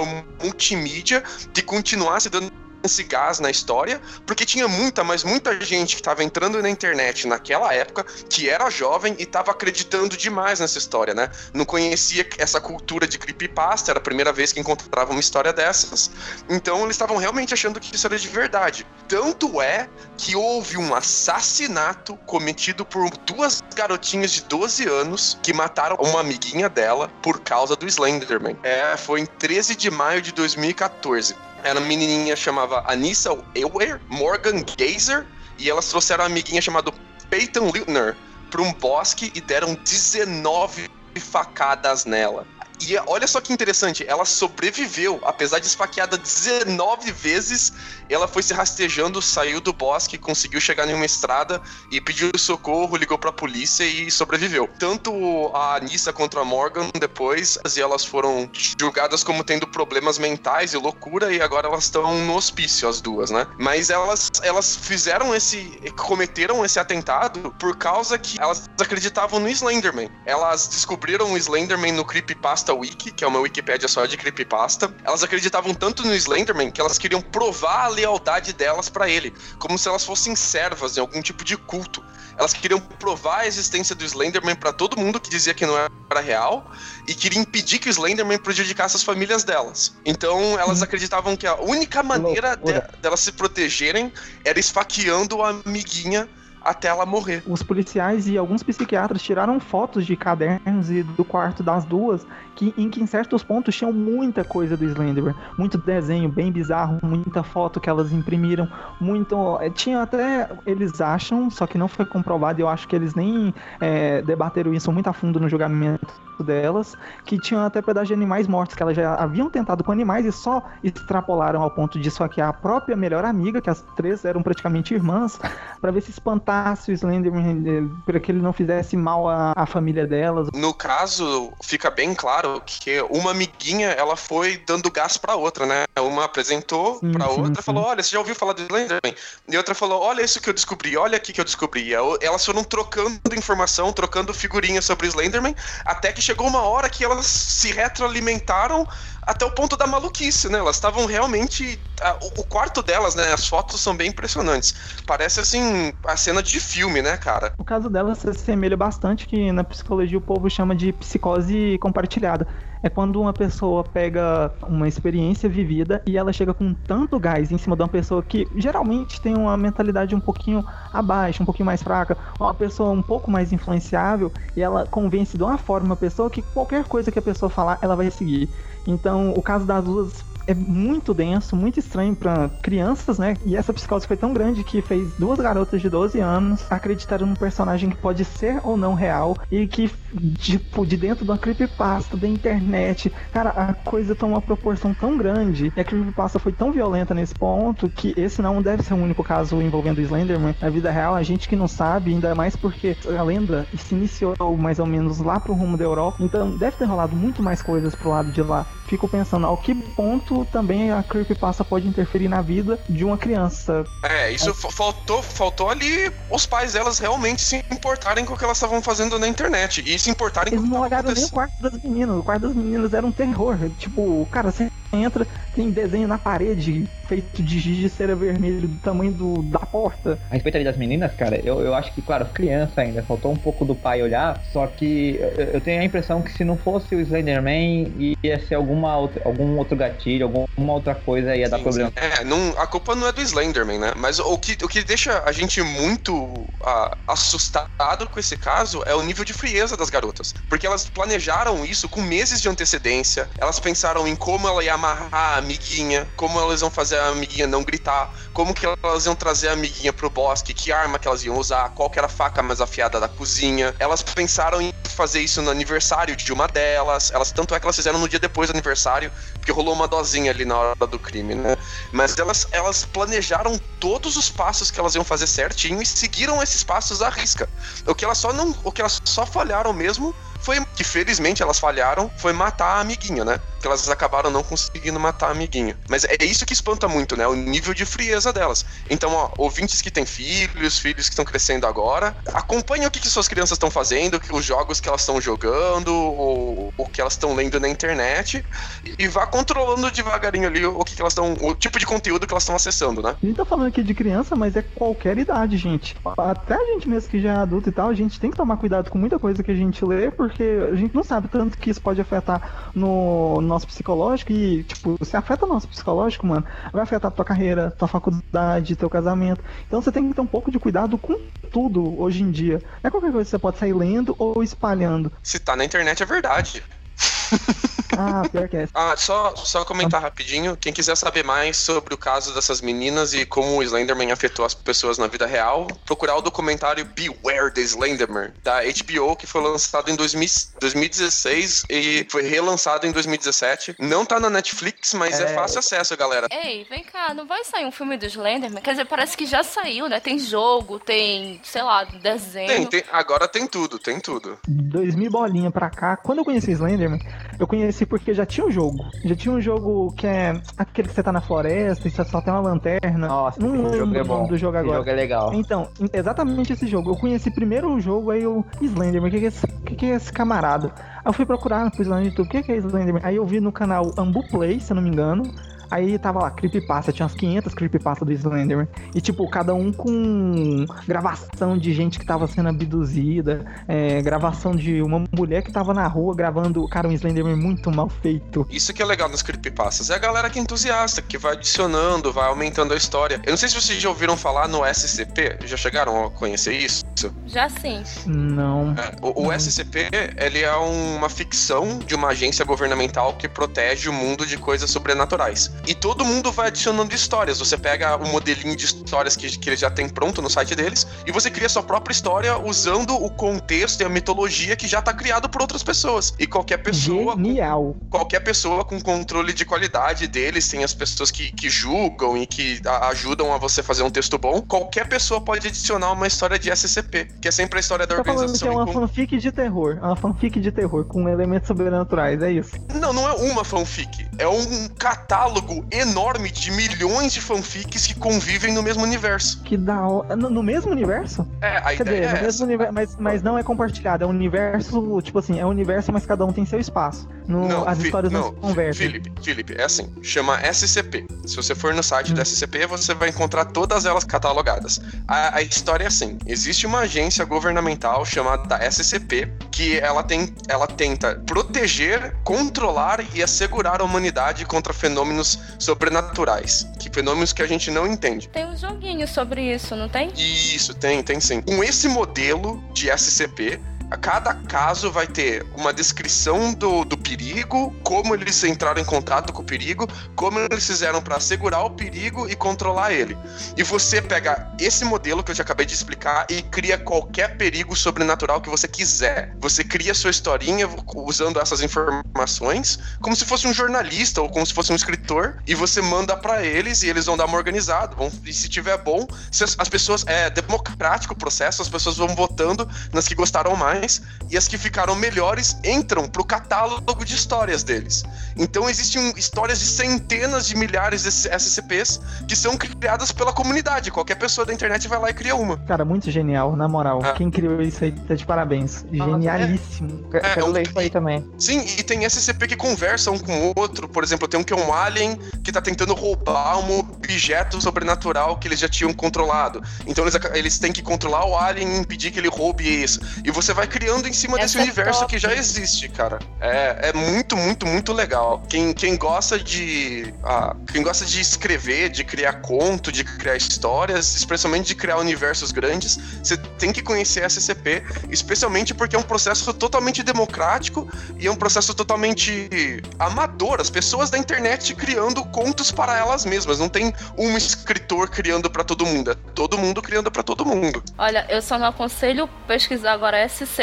multimídia que continuasse dando esse gás na história, porque tinha muita, mas muita gente que estava entrando na internet naquela época, que era jovem e estava acreditando demais nessa história, né? Não conhecia essa cultura de creepypasta, era a primeira vez que encontrava uma história dessas. Então eles estavam realmente achando que isso era de verdade. Tanto é que houve um assassinato cometido por duas garotinhas de 12 anos que mataram uma amiguinha dela por causa do Slenderman. É, foi em 13 de maio de 2014 era uma menininha chamava Anissa Ewer, Morgan Gazer, e elas trouxeram uma amiguinha chamada Peyton Littner para um bosque e deram 19 facadas nela. E olha só que interessante, ela sobreviveu, apesar de esfaqueada 19 vezes, ela foi se rastejando, saiu do bosque, conseguiu chegar em uma estrada e pediu socorro, ligou pra polícia e sobreviveu. Tanto a Anissa quanto a Morgan depois, e elas foram julgadas como tendo problemas mentais e loucura e agora elas estão no hospício, as duas, né? Mas elas, elas fizeram esse, cometeram esse atentado por causa que elas acreditavam no Slenderman. Elas descobriram o Slenderman no Creepypasta Wiki, que é uma Wikipédia só de creepypasta. Elas acreditavam tanto no Slenderman que elas queriam provar a lealdade delas para ele, como se elas fossem servas em algum tipo de culto. Elas queriam provar a existência do Slenderman para todo mundo que dizia que não era real e queriam impedir que o Slenderman prejudicasse as famílias delas. Então elas acreditavam que a única maneira de, delas se protegerem era esfaqueando a amiguinha até ela morrer. Os policiais e alguns psiquiatras tiraram fotos de cadernos e do quarto das duas, que em que em certos pontos tinham muita coisa do Slenderman, muito desenho bem bizarro, muita foto que elas imprimiram, muito. Eh, tinha até. Eles acham, só que não foi comprovado, eu acho que eles nem é, debateram isso muito a fundo no julgamento delas, que tinham até pedaços de animais mortos, que elas já haviam tentado com animais e só extrapolaram ao ponto de esfaquear a própria melhor amiga, que as três eram praticamente irmãs, para ver se espantar matasse o Slenderman, para que ele não fizesse mal à, à família delas. No caso, fica bem claro que uma amiguinha, ela foi dando gás pra outra, né? Uma apresentou sim, outra, sim. falou, olha, você já ouviu falar do Slenderman? E outra falou, olha isso que eu descobri, olha aqui que eu descobri. Elas foram trocando informação, trocando figurinhas sobre o Slenderman, até que chegou uma hora que elas se retroalimentaram até o ponto da maluquice, né? Elas estavam realmente. A, o quarto delas, né? As fotos são bem impressionantes. Parece assim a cena de filme, né, cara? O caso delas se assemelha bastante que na psicologia o povo chama de psicose compartilhada é quando uma pessoa pega uma experiência vivida e ela chega com tanto gás em cima de uma pessoa que geralmente tem uma mentalidade um pouquinho abaixo, um pouquinho mais fraca, uma pessoa um pouco mais influenciável e ela convence de uma forma a pessoa que qualquer coisa que a pessoa falar, ela vai seguir. Então, o caso das duas é muito denso, muito estranho para crianças, né? E essa psicose foi tão grande que fez duas garotas de 12 anos acreditarem num personagem que pode ser ou não real e que, tipo, de dentro de uma creepypasta da internet, cara, a coisa toma uma proporção tão grande e a creepypasta foi tão violenta nesse ponto que esse não deve ser o único caso envolvendo o Slenderman na vida real. A gente que não sabe, ainda mais porque a lenda se iniciou mais ou menos lá pro rumo da Europa, então deve ter rolado muito mais coisas pro lado de lá. Fico pensando ao que ponto também a creepypasta pode interferir na vida de uma criança. É, isso é. faltou, faltou ali os pais delas realmente se importarem com o que elas estavam fazendo na internet e se importarem Eles com o que não olharam nem o quarto das meninas. O quarto das meninas era um terror. Tipo, cara, você entra, tem desenho na parede feito de giz de cera vermelho do tamanho do, da porta. A respeito das meninas, cara, eu, eu acho que, claro, criança ainda, faltou um pouco do pai olhar, só que eu, eu tenho a impressão que se não fosse o Slenderman, ia ser alguma outra, algum outro gatilho, alguma outra coisa ia sim, dar problema. Sim. É, não, a culpa não é do Slenderman, né? Mas o que, o que deixa a gente muito uh, assustado com esse caso é o nível de frieza das garotas. Porque elas planejaram isso com meses de antecedência, elas pensaram em como ela ia amarrar a amiguinha, como elas iam fazer a amiguinha não gritar, como que elas iam trazer a amiguinha pro bosque, que arma que elas iam usar, qual que era a faca mais afiada da cozinha. Elas pensaram em fazer isso no aniversário de uma delas, elas tanto é que elas fizeram no dia depois do aniversário, porque rolou uma dosinha ali na hora do crime, né? Mas elas, elas planejaram todos os passos que elas iam fazer certinho e seguiram esses passos à risca. O que elas só não, o que elas só falharam mesmo foi que felizmente elas falharam, foi matar a amiguinha, né? Que elas acabaram não conseguindo matar a amiguinha. Mas é isso que espanta muito, né? O nível de frieza delas. Então, ó, ouvintes que têm filhos, filhos que estão crescendo agora, acompanhem o que, que suas crianças estão fazendo, os jogos que elas estão jogando, ou o que elas estão lendo na internet, e vá controlando devagarinho ali o que, que elas estão. o tipo de conteúdo que elas estão acessando, né? A gente tá falando aqui de criança, mas é qualquer idade, gente. Até a gente mesmo que já é adulto e tal, a gente tem que tomar cuidado com muita coisa que a gente lê, porque porque a gente não sabe tanto que isso pode afetar no nosso psicológico e, tipo, se afeta o nosso psicológico, mano, vai afetar tua carreira, tua faculdade, teu casamento. Então você tem que ter um pouco de cuidado com tudo hoje em dia. Não é qualquer coisa que você pode sair lendo ou espalhando. Se tá na internet é verdade. Ah, pior que é. Ah, só, só comentar rapidinho. Quem quiser saber mais sobre o caso dessas meninas e como o Slenderman afetou as pessoas na vida real, procurar o documentário Beware the Slenderman, da HBO, que foi lançado em 2000, 2016 e foi relançado em 2017. Não tá na Netflix, mas é, é fácil acesso, galera. Ei, vem cá, não vai sair um filme do Slenderman? Quer dizer, parece que já saiu, né? Tem jogo, tem, sei lá, desenho. Tem, tem agora tem tudo, tem tudo. 2000 bolinha pra cá, quando eu conheci Slenderman, eu conheci porque já tinha um jogo. Já tinha um jogo que é aquele que você tá na floresta e você só tem uma lanterna. Nossa, não esse jogo é bom. do jogo agora. Esse jogo é legal. Então, exatamente esse jogo. Eu conheci primeiro o jogo, aí o Slenderman. O que, que, é esse, que, que é esse camarada? Aí eu fui procurar no no YouTube, o que, que é Slenderman? Aí eu vi no canal Ambu Play, se eu não me engano. Aí tava lá, creepypasta, tinha umas 500 creepypasta do Slenderman. E, tipo, cada um com gravação de gente que tava sendo abduzida, é, gravação de uma mulher que tava na rua gravando, cara, um Slenderman muito mal feito. Isso que é legal nas creepypastas, é a galera que é entusiasta, que vai adicionando, vai aumentando a história. Eu não sei se vocês já ouviram falar no SCP, já chegaram a conhecer isso? Já sim. Não. É, o, o SCP, ele é uma ficção de uma agência governamental que protege o mundo de coisas sobrenaturais. E todo mundo vai adicionando histórias. Você pega o modelinho de histórias que, que eles já têm pronto no site deles e você cria sua própria história usando o contexto e a mitologia que já tá criado por outras pessoas. E qualquer pessoa. Genial. Qualquer pessoa com controle de qualidade deles, tem as pessoas que, que julgam e que a, ajudam a você fazer um texto bom. Qualquer pessoa pode adicionar uma história de SCP, que é sempre a história da Tá falando que organização. é uma com- fanfic de terror. É uma fanfic de terror com elementos sobrenaturais, é isso. Não, não é uma fanfic. É um catálogo enorme de milhões de fanfics que convivem no mesmo universo. Que da hora. No, no mesmo universo? É, a Quer ideia dizer, é no essa. mesmo universo, mas, mas não é compartilhado. É um universo, tipo assim, é um universo, mas cada um tem seu espaço. No- Não, as histórias não, não, se conversam. Felipe, Felipe, é assim, chama SCP. Se você for no site Hum. da SCP, você vai encontrar todas elas catalogadas. A, a história é assim: existe uma agência governamental chamada SCP que ela tem, ela tenta proteger, controlar e assegurar a humanidade contra fenômenos sobrenaturais, que fenômenos que a gente não entende. Tem um joguinho sobre isso, não tem? Isso, tem, tem sim. Com esse modelo de SCP, cada caso vai ter uma descrição do, do perigo, como eles entraram em contato com o perigo, como eles fizeram para assegurar o perigo e controlar ele. E você pega esse modelo que eu já acabei de explicar e cria qualquer perigo sobrenatural que você quiser. Você cria sua historinha usando essas informações, como se fosse um jornalista ou como se fosse um escritor, e você manda para eles e eles vão dar uma organizada. Vão, e se tiver bom, se as, as pessoas. É democrático o processo, as pessoas vão votando nas que gostaram mais e as que ficaram melhores entram pro catálogo de histórias deles. Então existem histórias de centenas de milhares de SCPs que são criadas pela comunidade. Qualquer pessoa da internet vai lá e cria uma. Cara, muito genial, na moral. Ah. Quem criou isso aí tá de parabéns. Genialíssimo. Quero É, um- ler isso aí também. Sim, e tem SCP que conversa um com o outro. Por exemplo, tem um que é um alien que tá tentando roubar um objeto sobrenatural que eles já tinham controlado. Então eles, eles têm que controlar o alien e impedir que ele roube isso. E você vai criando em cima desse Essa é universo top. que já existe, cara. É, é muito, muito, muito legal. Quem, quem gosta de. ah, quem gosta de escrever, de criar conto, de criar histórias, especialmente de criar universos grandes, você tem que conhecer a SCP, especialmente porque é um processo totalmente democrático e é um processo totalmente amador. As pessoas da internet criando contos para elas mesmas. Não tem um escritor criando para todo mundo. É todo mundo criando para todo mundo. Olha, eu só não aconselho pesquisar agora SCP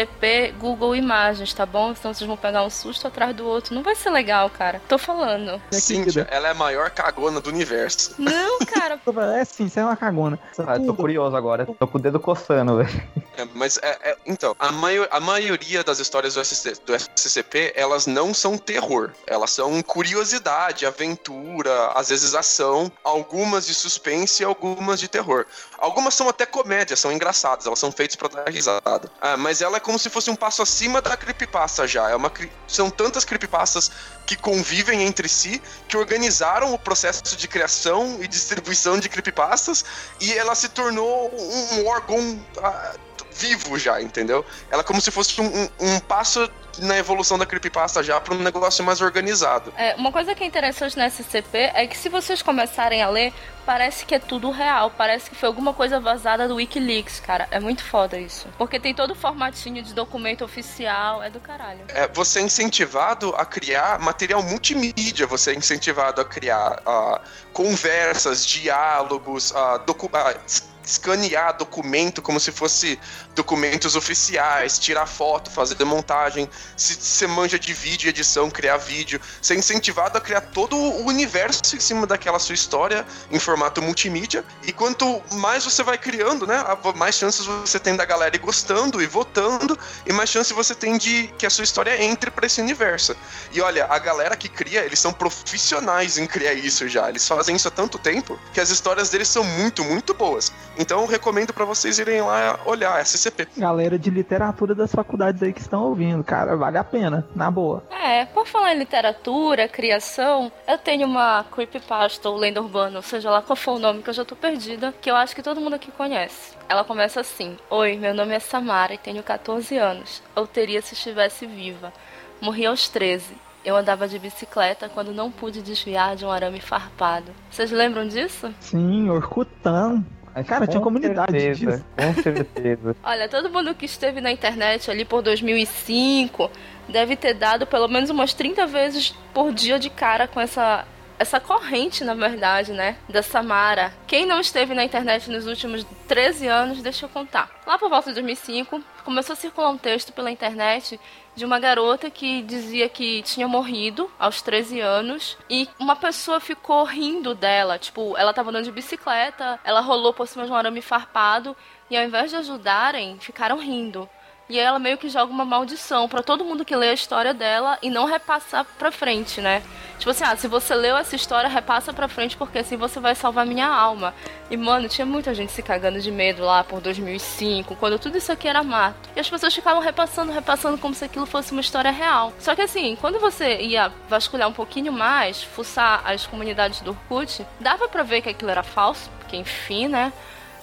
Google Imagens, tá bom? Senão vocês vão pegar um susto atrás do outro. Não vai ser legal, cara. Tô falando. É Cíntia, ela é a maior cagona do universo. Não, cara. É sim, você é uma cagona. Ah, eu tô curioso agora. Tô com o dedo coçando, velho. É, mas é, é- então, a, a maioria das histórias do, SC do SCP, elas não são terror. Elas são curiosidade, aventura, às vezes ação, algumas de suspense e algumas de terror. Algumas são até comédia, são engraçadas, elas são feitas pra dar risada. Ah, mas ela é como se fosse um passo acima da creepypasta já. É uma, cri- são tantas creepypastas que convivem entre si, que organizaram o processo de criação e distribuição de creepypastas, e ela se tornou um órgão ah, vivo já, entendeu? Ela é como se fosse um, um- um passo na evolução da creepypasta já para um negócio mais organizado. É, uma coisa que é interessante na SCP é que se vocês começarem a ler, parece que é tudo real. Parece que foi alguma coisa vazada do Wikileaks, cara. É muito foda isso. Porque tem todo o formatinho de documento oficial. É do caralho. É, você é incentivado a criar material multimídia, você é incentivado a criar ah, conversas, diálogos, docu ah, es- escanear documento como se fosse documentos oficiais, tirar foto, fazer montagem, se você manja de vídeo, edição, criar vídeo, você é incentivado a criar todo o universo em cima daquela sua história em formato multimídia, e quanto mais você vai criando, né, mais chances você tem da galera ir gostando e votando, e mais chance você tem de que a sua história entre pra esse universo. E olha, a galera que cria, eles são profissionais em criar isso já. Eles fazem isso há tanto tempo que as histórias deles são muito, muito boas. Então recomendo pra vocês irem lá olhar SCP. Galera de literatura das faculdades aí que estão ouvindo, cara, vale a pena, na boa. É, por falar em literatura, criação, eu tenho uma creepypasta ou lenda urbana, ou seja lá qual for o nome que eu já tô perdida, que eu acho que todo mundo aqui conhece. Ela começa assim: Oi, meu nome é Samara e tenho 14 anos. Eu teria se estivesse viva. Morri aos 13. Eu andava de bicicleta quando não pude desviar de um arame farpado. Vocês lembram disso? Sim, Orkutão. Cara, tinha com comunidade certeza, disso. Com certeza. Olha, todo mundo que esteve na internet ali por 2005 deve ter dado pelo menos umas 30 vezes por dia de cara com essa essa corrente, na verdade, né, da Samara. Quem não esteve na internet nos últimos 13 anos, deixa eu contar. Lá por volta de 2005, começou a circular um texto pela internet de uma garota que dizia que tinha morrido aos 13 anos e uma pessoa ficou rindo dela. Tipo, ela tava andando de bicicleta, ela rolou por cima de um arame farpado e ao invés de ajudarem, ficaram rindo. E ela meio que joga uma maldição pra todo mundo que lê a história dela e não repassar pra frente, né? Tipo assim, ah, se você leu essa história, repassa pra frente porque assim você vai salvar minha alma. E mano, tinha muita gente se cagando de medo lá por 2005, quando tudo isso aqui era mato. E as pessoas ficavam repassando, repassando como se aquilo fosse uma história real. Só que assim, quando você ia vasculhar um pouquinho mais, fuçar as comunidades do Orkut, dava pra ver que aquilo era falso, porque enfim, né?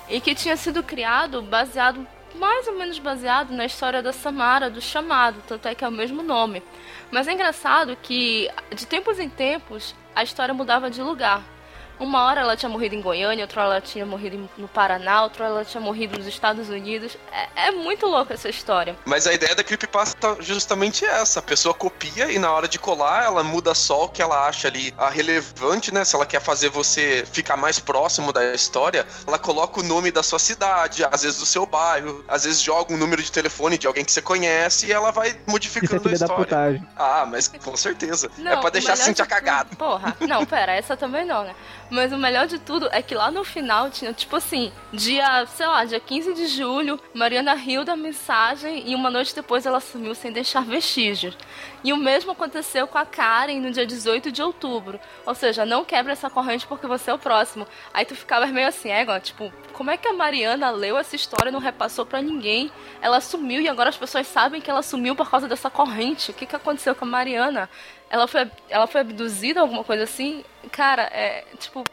E que tinha sido criado baseado mais ou menos baseado na história da Samara, do chamado, tanto é que é o mesmo nome. Mas é engraçado que, de tempos em tempos, a história mudava de lugar. Uma hora ela tinha morrido em Goiânia, outra hora ela tinha morrido no Paraná, outra hora ela tinha morrido nos Estados Unidos. É, é muito louca essa história. Mas a ideia da creepypasta é justamente essa. A pessoa copia e na hora de colar, ela muda só o que ela acha ali a relevante, né? Se ela quer fazer você ficar mais próximo da história, ela coloca o nome da sua cidade, às vezes do seu bairro, às vezes joga um número de telefone de alguém que você conhece e ela vai Isso é modificando a história. putagem. Ah, mas com certeza. é Não, pra o deixar a melhor Cintia de. Porra, não, pera, essa também não, né? Mas o melhor de tudo é que lá no final tinha, tipo assim, dia, sei lá, dia 15 de julho, Mariana riu da mensagem e uma noite depois ela sumiu sem deixar vestígios. E o mesmo aconteceu com a Karen no dia 18 de outubro. Ou seja, não quebra essa corrente porque você é o próximo. Aí tu ficava meio assim, é, tipo, como é que a Mariana leu essa história e não repassou pra ninguém? Ela sumiu e agora as pessoas sabem que ela sumiu por causa dessa corrente. O que, que aconteceu com a Mariana? Ela foi, ela foi abduzida, alguma coisa assim? Cara, é tipo.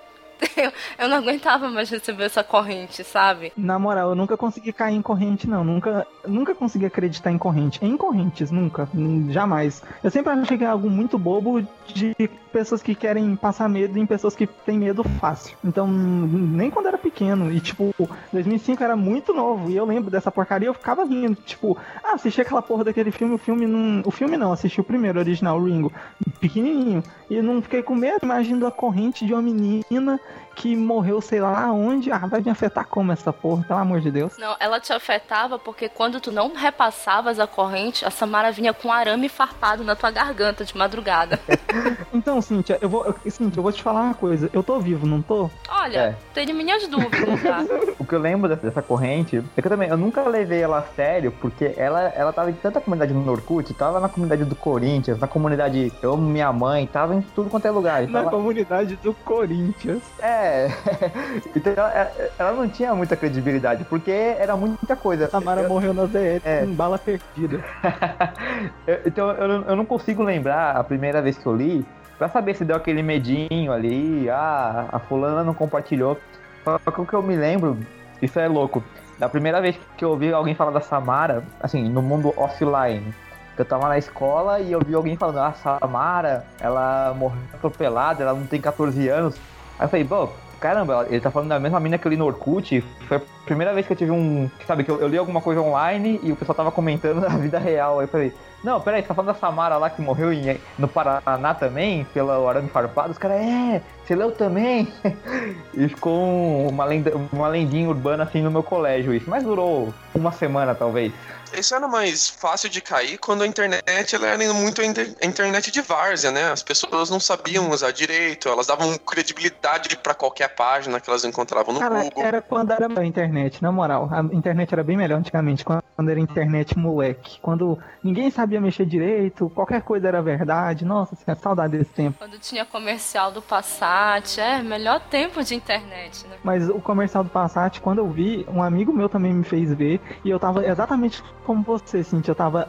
Eu, eu não aguentava mais receber essa corrente, sabe? Na moral, eu nunca consegui cair em corrente, não. Nunca, nunca consegui acreditar em corrente. Em correntes, nunca. Jamais. Eu sempre achei que é algo muito bobo de pessoas que querem passar medo em pessoas que têm medo fácil. Então, nem quando era pequeno. E, tipo, 2005 era muito novo. E eu lembro dessa porcaria eu ficava rindo. Tipo, ah, assisti aquela porra daquele filme. O filme não. O filme não, assisti o primeiro original, Ringo. Pequenininho. E não fiquei com medo. Imagino a corrente de uma menina que morreu, sei lá onde. Ah, vai me afetar como essa porra, pelo amor de Deus. Não, ela te afetava porque quando tu não repassavas a corrente, a Samara vinha com arame farpado na tua garganta de madrugada. Então, Cíntia, eu vou. eu- Cíntia, eu vou te falar uma coisa. Eu tô vivo, não tô? Olha, É. tenho minhas dúvidas, tá? O que eu lembro dessa, dessa corrente é que eu também, eu nunca levei ela a sério, porque ela, ela tava em tanta comunidade no Orkut, tava na comunidade do Corinthians, na comunidade Eu Amo Minha Mãe, tava em tudo quanto é lugar. Na Tava, comunidade do Corinthians. É, então ela, ela não tinha muita credibilidade, porque era muita coisa. Samara Eu- morreu na ZL É. com bala perdida. Então eu, não- eu não consigo lembrar a primeira vez que eu li pra saber se deu aquele medinho ali, ah, a fulana não compartilhou. Só que o que eu me lembro, isso é louco, da primeira vez que eu ouvi alguém falar da Samara, assim, no mundo offline. Eu tava na escola e eu vi alguém falando, ah, Samara, ela morreu atropelada, ela não tem 14 anos. Aí eu falei, pô, caramba, ele tá falando da mesma mina que eu li no Orkut. Foi a primeira vez que eu tive um. Sabe, que eu, eu li alguma coisa online e o pessoal tava comentando na vida real. Aí eu falei, não, peraí, você tá falando da Samara lá que morreu em- no Paraná também, pela arame farpado? Os caras, é, você leu também? e ficou um- uma, lenda, uma lendinha urbana assim no meu colégio isso. Mas durou uma semana, talvez. Isso era mais fácil de cair quando a internet ela era muito a inter- a internet de várzea, né? As pessoas não sabiam usar direito, elas davam credibilidade pra qualquer página que elas encontravam no Cara, Google. era quando era a internet, na moral. A internet era bem melhor antigamente, quando era internet moleque. Quando ninguém sabia mexer direito, qualquer coisa era verdade. Nossa, senhora, saudade desse tempo. Quando tinha comercial do Passat, é, melhor tempo de internet, né? Mas o comercial do Passat, quando eu vi, um amigo meu também me fez ver. E eu tava exatamente como você, Cintia. Eu tava.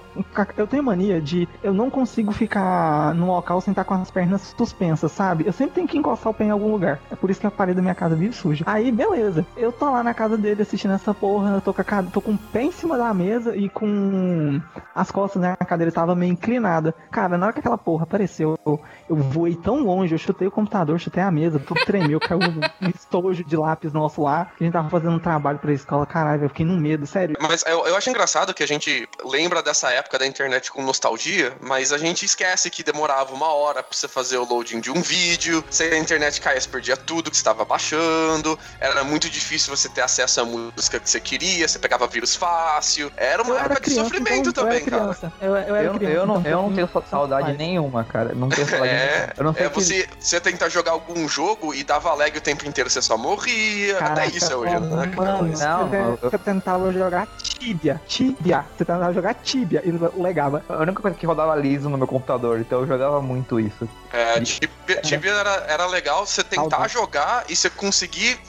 Eu tenho mania de. Eu não consigo ficar no local sem estar com as pernas suspensas, sabe? Eu sempre tenho que encostar o pé em algum lugar. É por isso que a parede da minha casa vive suja. Aí, beleza. Eu tô lá na casa dele assistindo essa porra, eu tô com, a, tô com o pé em cima da mesa e com as costas, né? A cadeira tava meio inclinada. Cara, na hora que aquela porra apareceu, eu, eu voei tão longe, eu chutei o computador, chutei a mesa, tudo tremeu, caiu um estojo de lápis nosso lá. A gente tava fazendo um trabalho pra escola, caralho, eu fiquei no medo, sério. Mas eu, eu acho engraçado que a gente lembra dessa época da internet com nostalgia, mas a gente esquece que demorava uma hora pra você fazer o loading de um vídeo, se a internet caía, você perdia tudo que você estava baixando, era muito difícil você ter acesso à música que você queria, você pegava vírus fácil, era uma Eu época era criança, de sofrimento então, também, eu era cara. Eu, eu era Eu, criança, eu não, então, eu não tenho saudade faz. nenhuma, cara. Não tenho saudade É, nenhuma. Eu não sei é que- você, você tentar jogar algum jogo e dava lag o tempo inteiro, você só morria. Caraca, Até isso é hoje, né? Mano, Não, eu- você tentava jogar Tibia. Tibia. Você tentava jogar Tibia e legava. A única coisa que rodava liso no meu computador, então eu jogava muito isso. É, Tibia, Tibia era, era legal você tentar Saudade. jogar e você conseguir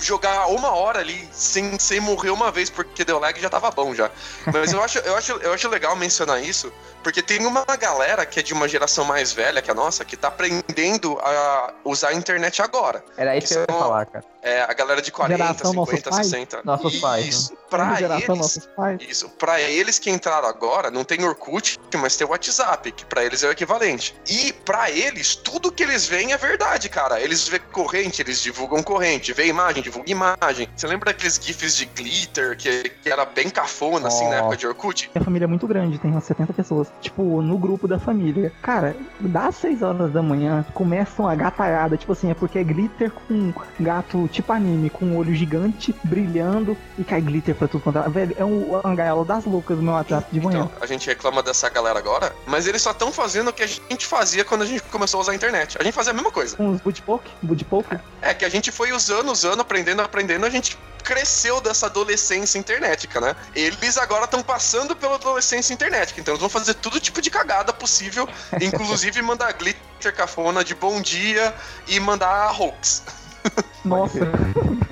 jogar uma hora ali sem, sem morrer uma vez porque deu lag já tava bom já. Mas eu acho, eu, acho, eu acho legal mencionar isso, porque tem uma galera que é de uma geração mais velha que a nossa, que tá aprendendo a usar a internet agora. Era isso que eu ia falar, cara. É a galera de 40, Geração nossos 50, pais? 60. Nossos pais, Isso. Pra geração eles, nossos pais. Isso, pra eles que entraram agora, não tem Orkut, mas tem o WhatsApp, que pra eles é o equivalente. E pra eles, tudo que eles veem é verdade, cara. Eles vê corrente, eles divulgam corrente, vê imagem, divulga imagem. Você lembra aqueles GIFs de glitter que, que era bem cafona, assim, na época de Orkut? Minha família é muito grande, tem umas 70 pessoas. Tipo, no grupo da família. Cara, das 6 horas da manhã, começa uma gataiada. Tipo assim, é porque é glitter com gato tipo anime, com um olho gigante, brilhando, e cai glitter pra tudo quanto é. Velho, é um, uma gaiola das loucas no meu WhatsApp de manhã. Então, a gente reclama dessa galera agora, mas eles só estão fazendo o que a gente fazia quando a gente começou a usar a internet. A gente fazia a mesma coisa. Com os budpoke, budpoke. É que a gente foi usando, usando, aprendendo, aprendendo, a gente cresceu dessa adolescência internetica, né? Eles agora estão passando pela adolescência internetica, então eles vão fazer todo tipo de cagada possível, inclusive mandar glitter cafona de bom dia e mandar hoax. Nossa,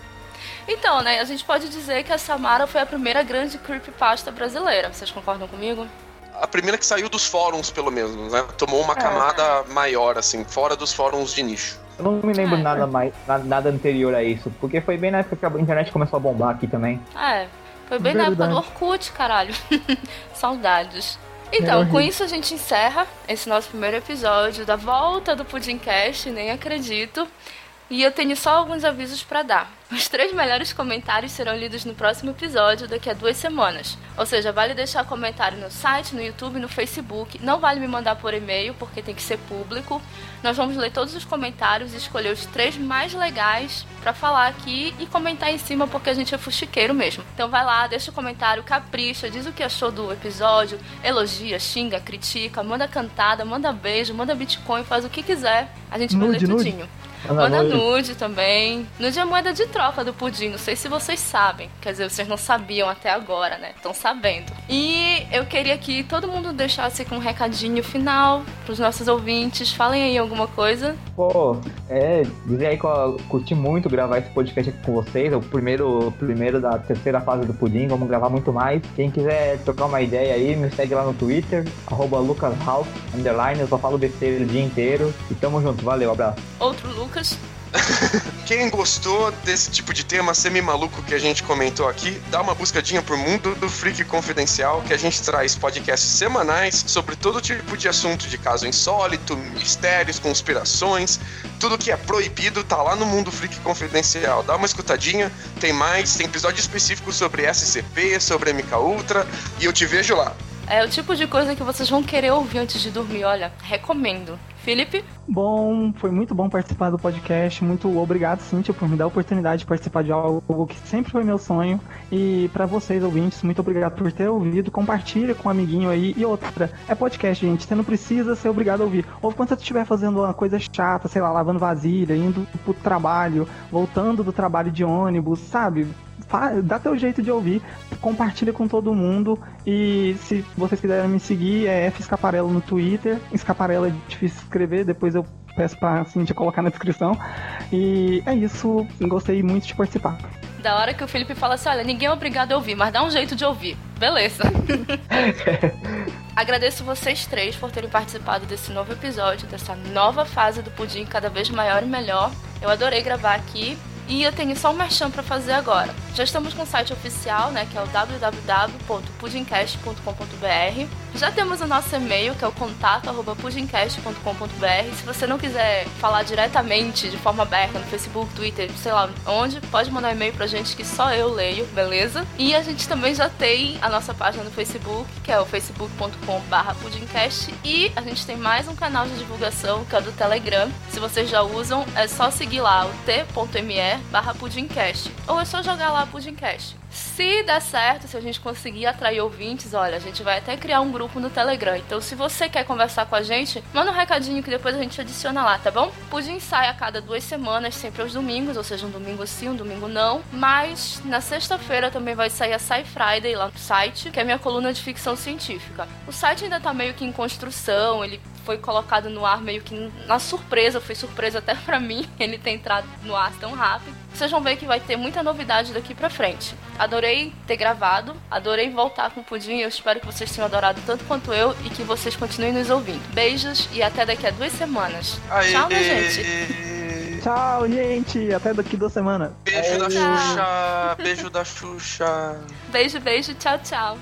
Então, né, a gente pode dizer que a Samara foi a primeira grande creepypasta brasileira. Vocês concordam comigo? A primeira que saiu dos fóruns, pelo menos, né? Tomou É. uma camada maior, assim, fora dos fóruns de nicho. Eu não me lembro É. nada mais, nada, anterior a isso, porque foi bem na época que a internet começou a bombar aqui também. É, foi bem na época do Verdade. Orkut, caralho. Saudades. É Então, com isso a gente encerra esse nosso primeiro episódio da volta do Pudimcast, nem acredito. E eu tenho só alguns avisos pra dar. Os três melhores comentários serão lidos no próximo episódio daqui a duas semanas. Ou seja, vale deixar comentário no site, no YouTube, no Facebook. Não vale me mandar por e-mail, porque tem que ser público. Nós vamos ler todos os comentários e escolher os três mais legais pra falar aqui e comentar em cima, porque a gente é fuxiqueiro mesmo. Então vai lá, deixa o comentário, capricha, diz o que achou do episódio, elogia, xinga, critica, manda cantada, manda beijo, manda bitcoin, faz o que quiser. A gente vai ler nude. Manda Manda nude. nude também. Nude é moeda de troca do pudim. Não sei se vocês sabem. Quer dizer, vocês não sabiam até agora, né? Estão sabendo. E eu queria que todo mundo deixasse com um recadinho final pros nossos ouvintes. Falem aí alguma coisa. Pô, é, dizer aí que eu curti muito gravar esse podcast aqui com vocês. É o primeiro, primeiro da terceira fase do Pudim. Vamos gravar muito mais. Quem quiser trocar uma ideia aí, me segue lá no Twitter, arroba lucashouse, underline. Eu só falo besteira o dia inteiro. E tamo junto. Valeu, abraço. Outro Lucas. Quem gostou desse tipo de tema semi-maluco que a gente comentou aqui, dá uma buscadinha pro Mundo do Freak Confidencial, que a gente traz podcasts semanais sobre todo tipo de assunto de caso insólito, mistérios, conspirações, tudo que é proibido tá lá no Mundo Freak Confidencial. Dá uma escutadinha, tem mais, tem episódio específico sobre SCP, sobre MK Ultra, e eu te vejo lá. É o tipo de coisa que vocês vão querer ouvir antes de dormir. Olha, recomendo. Felipe? Bom, foi muito bom participar do podcast. Muito obrigado, Cíntia, por me dar a oportunidade de participar de algo que sempre foi meu sonho. E pra vocês, ouvintes, muito obrigado por ter ouvido. Compartilha com um amiguinho aí. E outra, é podcast, gente. Você não precisa ser obrigado a ouvir. Ou quando você estiver fazendo uma coisa chata, sei lá, lavando vasilha, indo pro trabalho, voltando do trabalho de ônibus, sabe? Dá teu jeito de ouvir, compartilha com todo mundo. E se vocês quiserem me seguir, é F Escaparelo no Twitter. Escaparelo é difícil escrever, depois eu peço pra Cintia colocar na descrição. E é isso, gostei muito de participar. Da hora que o Felipe fala assim: olha, ninguém é obrigado a ouvir, mas dá um jeito de ouvir. Beleza. Agradeço vocês três por terem participado desse novo episódio, dessa nova fase do Pudim cada vez maior e melhor. Eu adorei gravar aqui. E eu tenho só um merchan pra fazer agora. Já estamos com o site oficial, né, que é o www.pudimcast.com.br. Já temos o nosso e-mail, que é o contato@pudimcast.com.br. Se você não quiser falar diretamente, de forma aberta, no Facebook, Twitter, sei lá onde, pode mandar um e-mail pra gente que só eu leio, beleza? E a gente também já tem a nossa página no Facebook, que é o facebook.com/pudimcast, e a gente tem mais um canal de divulgação, que é o do Telegram. Se vocês já usam, é só seguir lá o t.me/pudimcast, ou é só jogar lá Pudimcast. Se der certo, se a gente conseguir atrair ouvintes, olha, a gente vai até criar um grupo no Telegram. Então, se você quer conversar com a gente, manda um recadinho que depois a gente adiciona lá, tá bom? Pudim sai a cada duas semanas, sempre aos domingos, ou seja, um domingo sim, um domingo não. Mas na sexta-feira também vai sair a Sci Friday lá no site, que é minha coluna de ficção científica. O site ainda tá meio que em construção, ele foi colocado no ar meio que na surpresa, foi surpresa até para mim ele ter entrado no ar tão rápido. Vocês vão ver que vai ter muita novidade daqui pra frente. Adorei ter gravado, adorei voltar com o Pudim. Eu espero que vocês tenham adorado tanto quanto eu e que vocês continuem nos ouvindo. Beijos e até daqui a duas semanas. Aê, Tchau, minha gente. Tchau, gente. Até daqui duas semanas. Beijo Aê. da Xuxa. Beijo da Xuxa. Beijo, beijo. Tchau, tchau.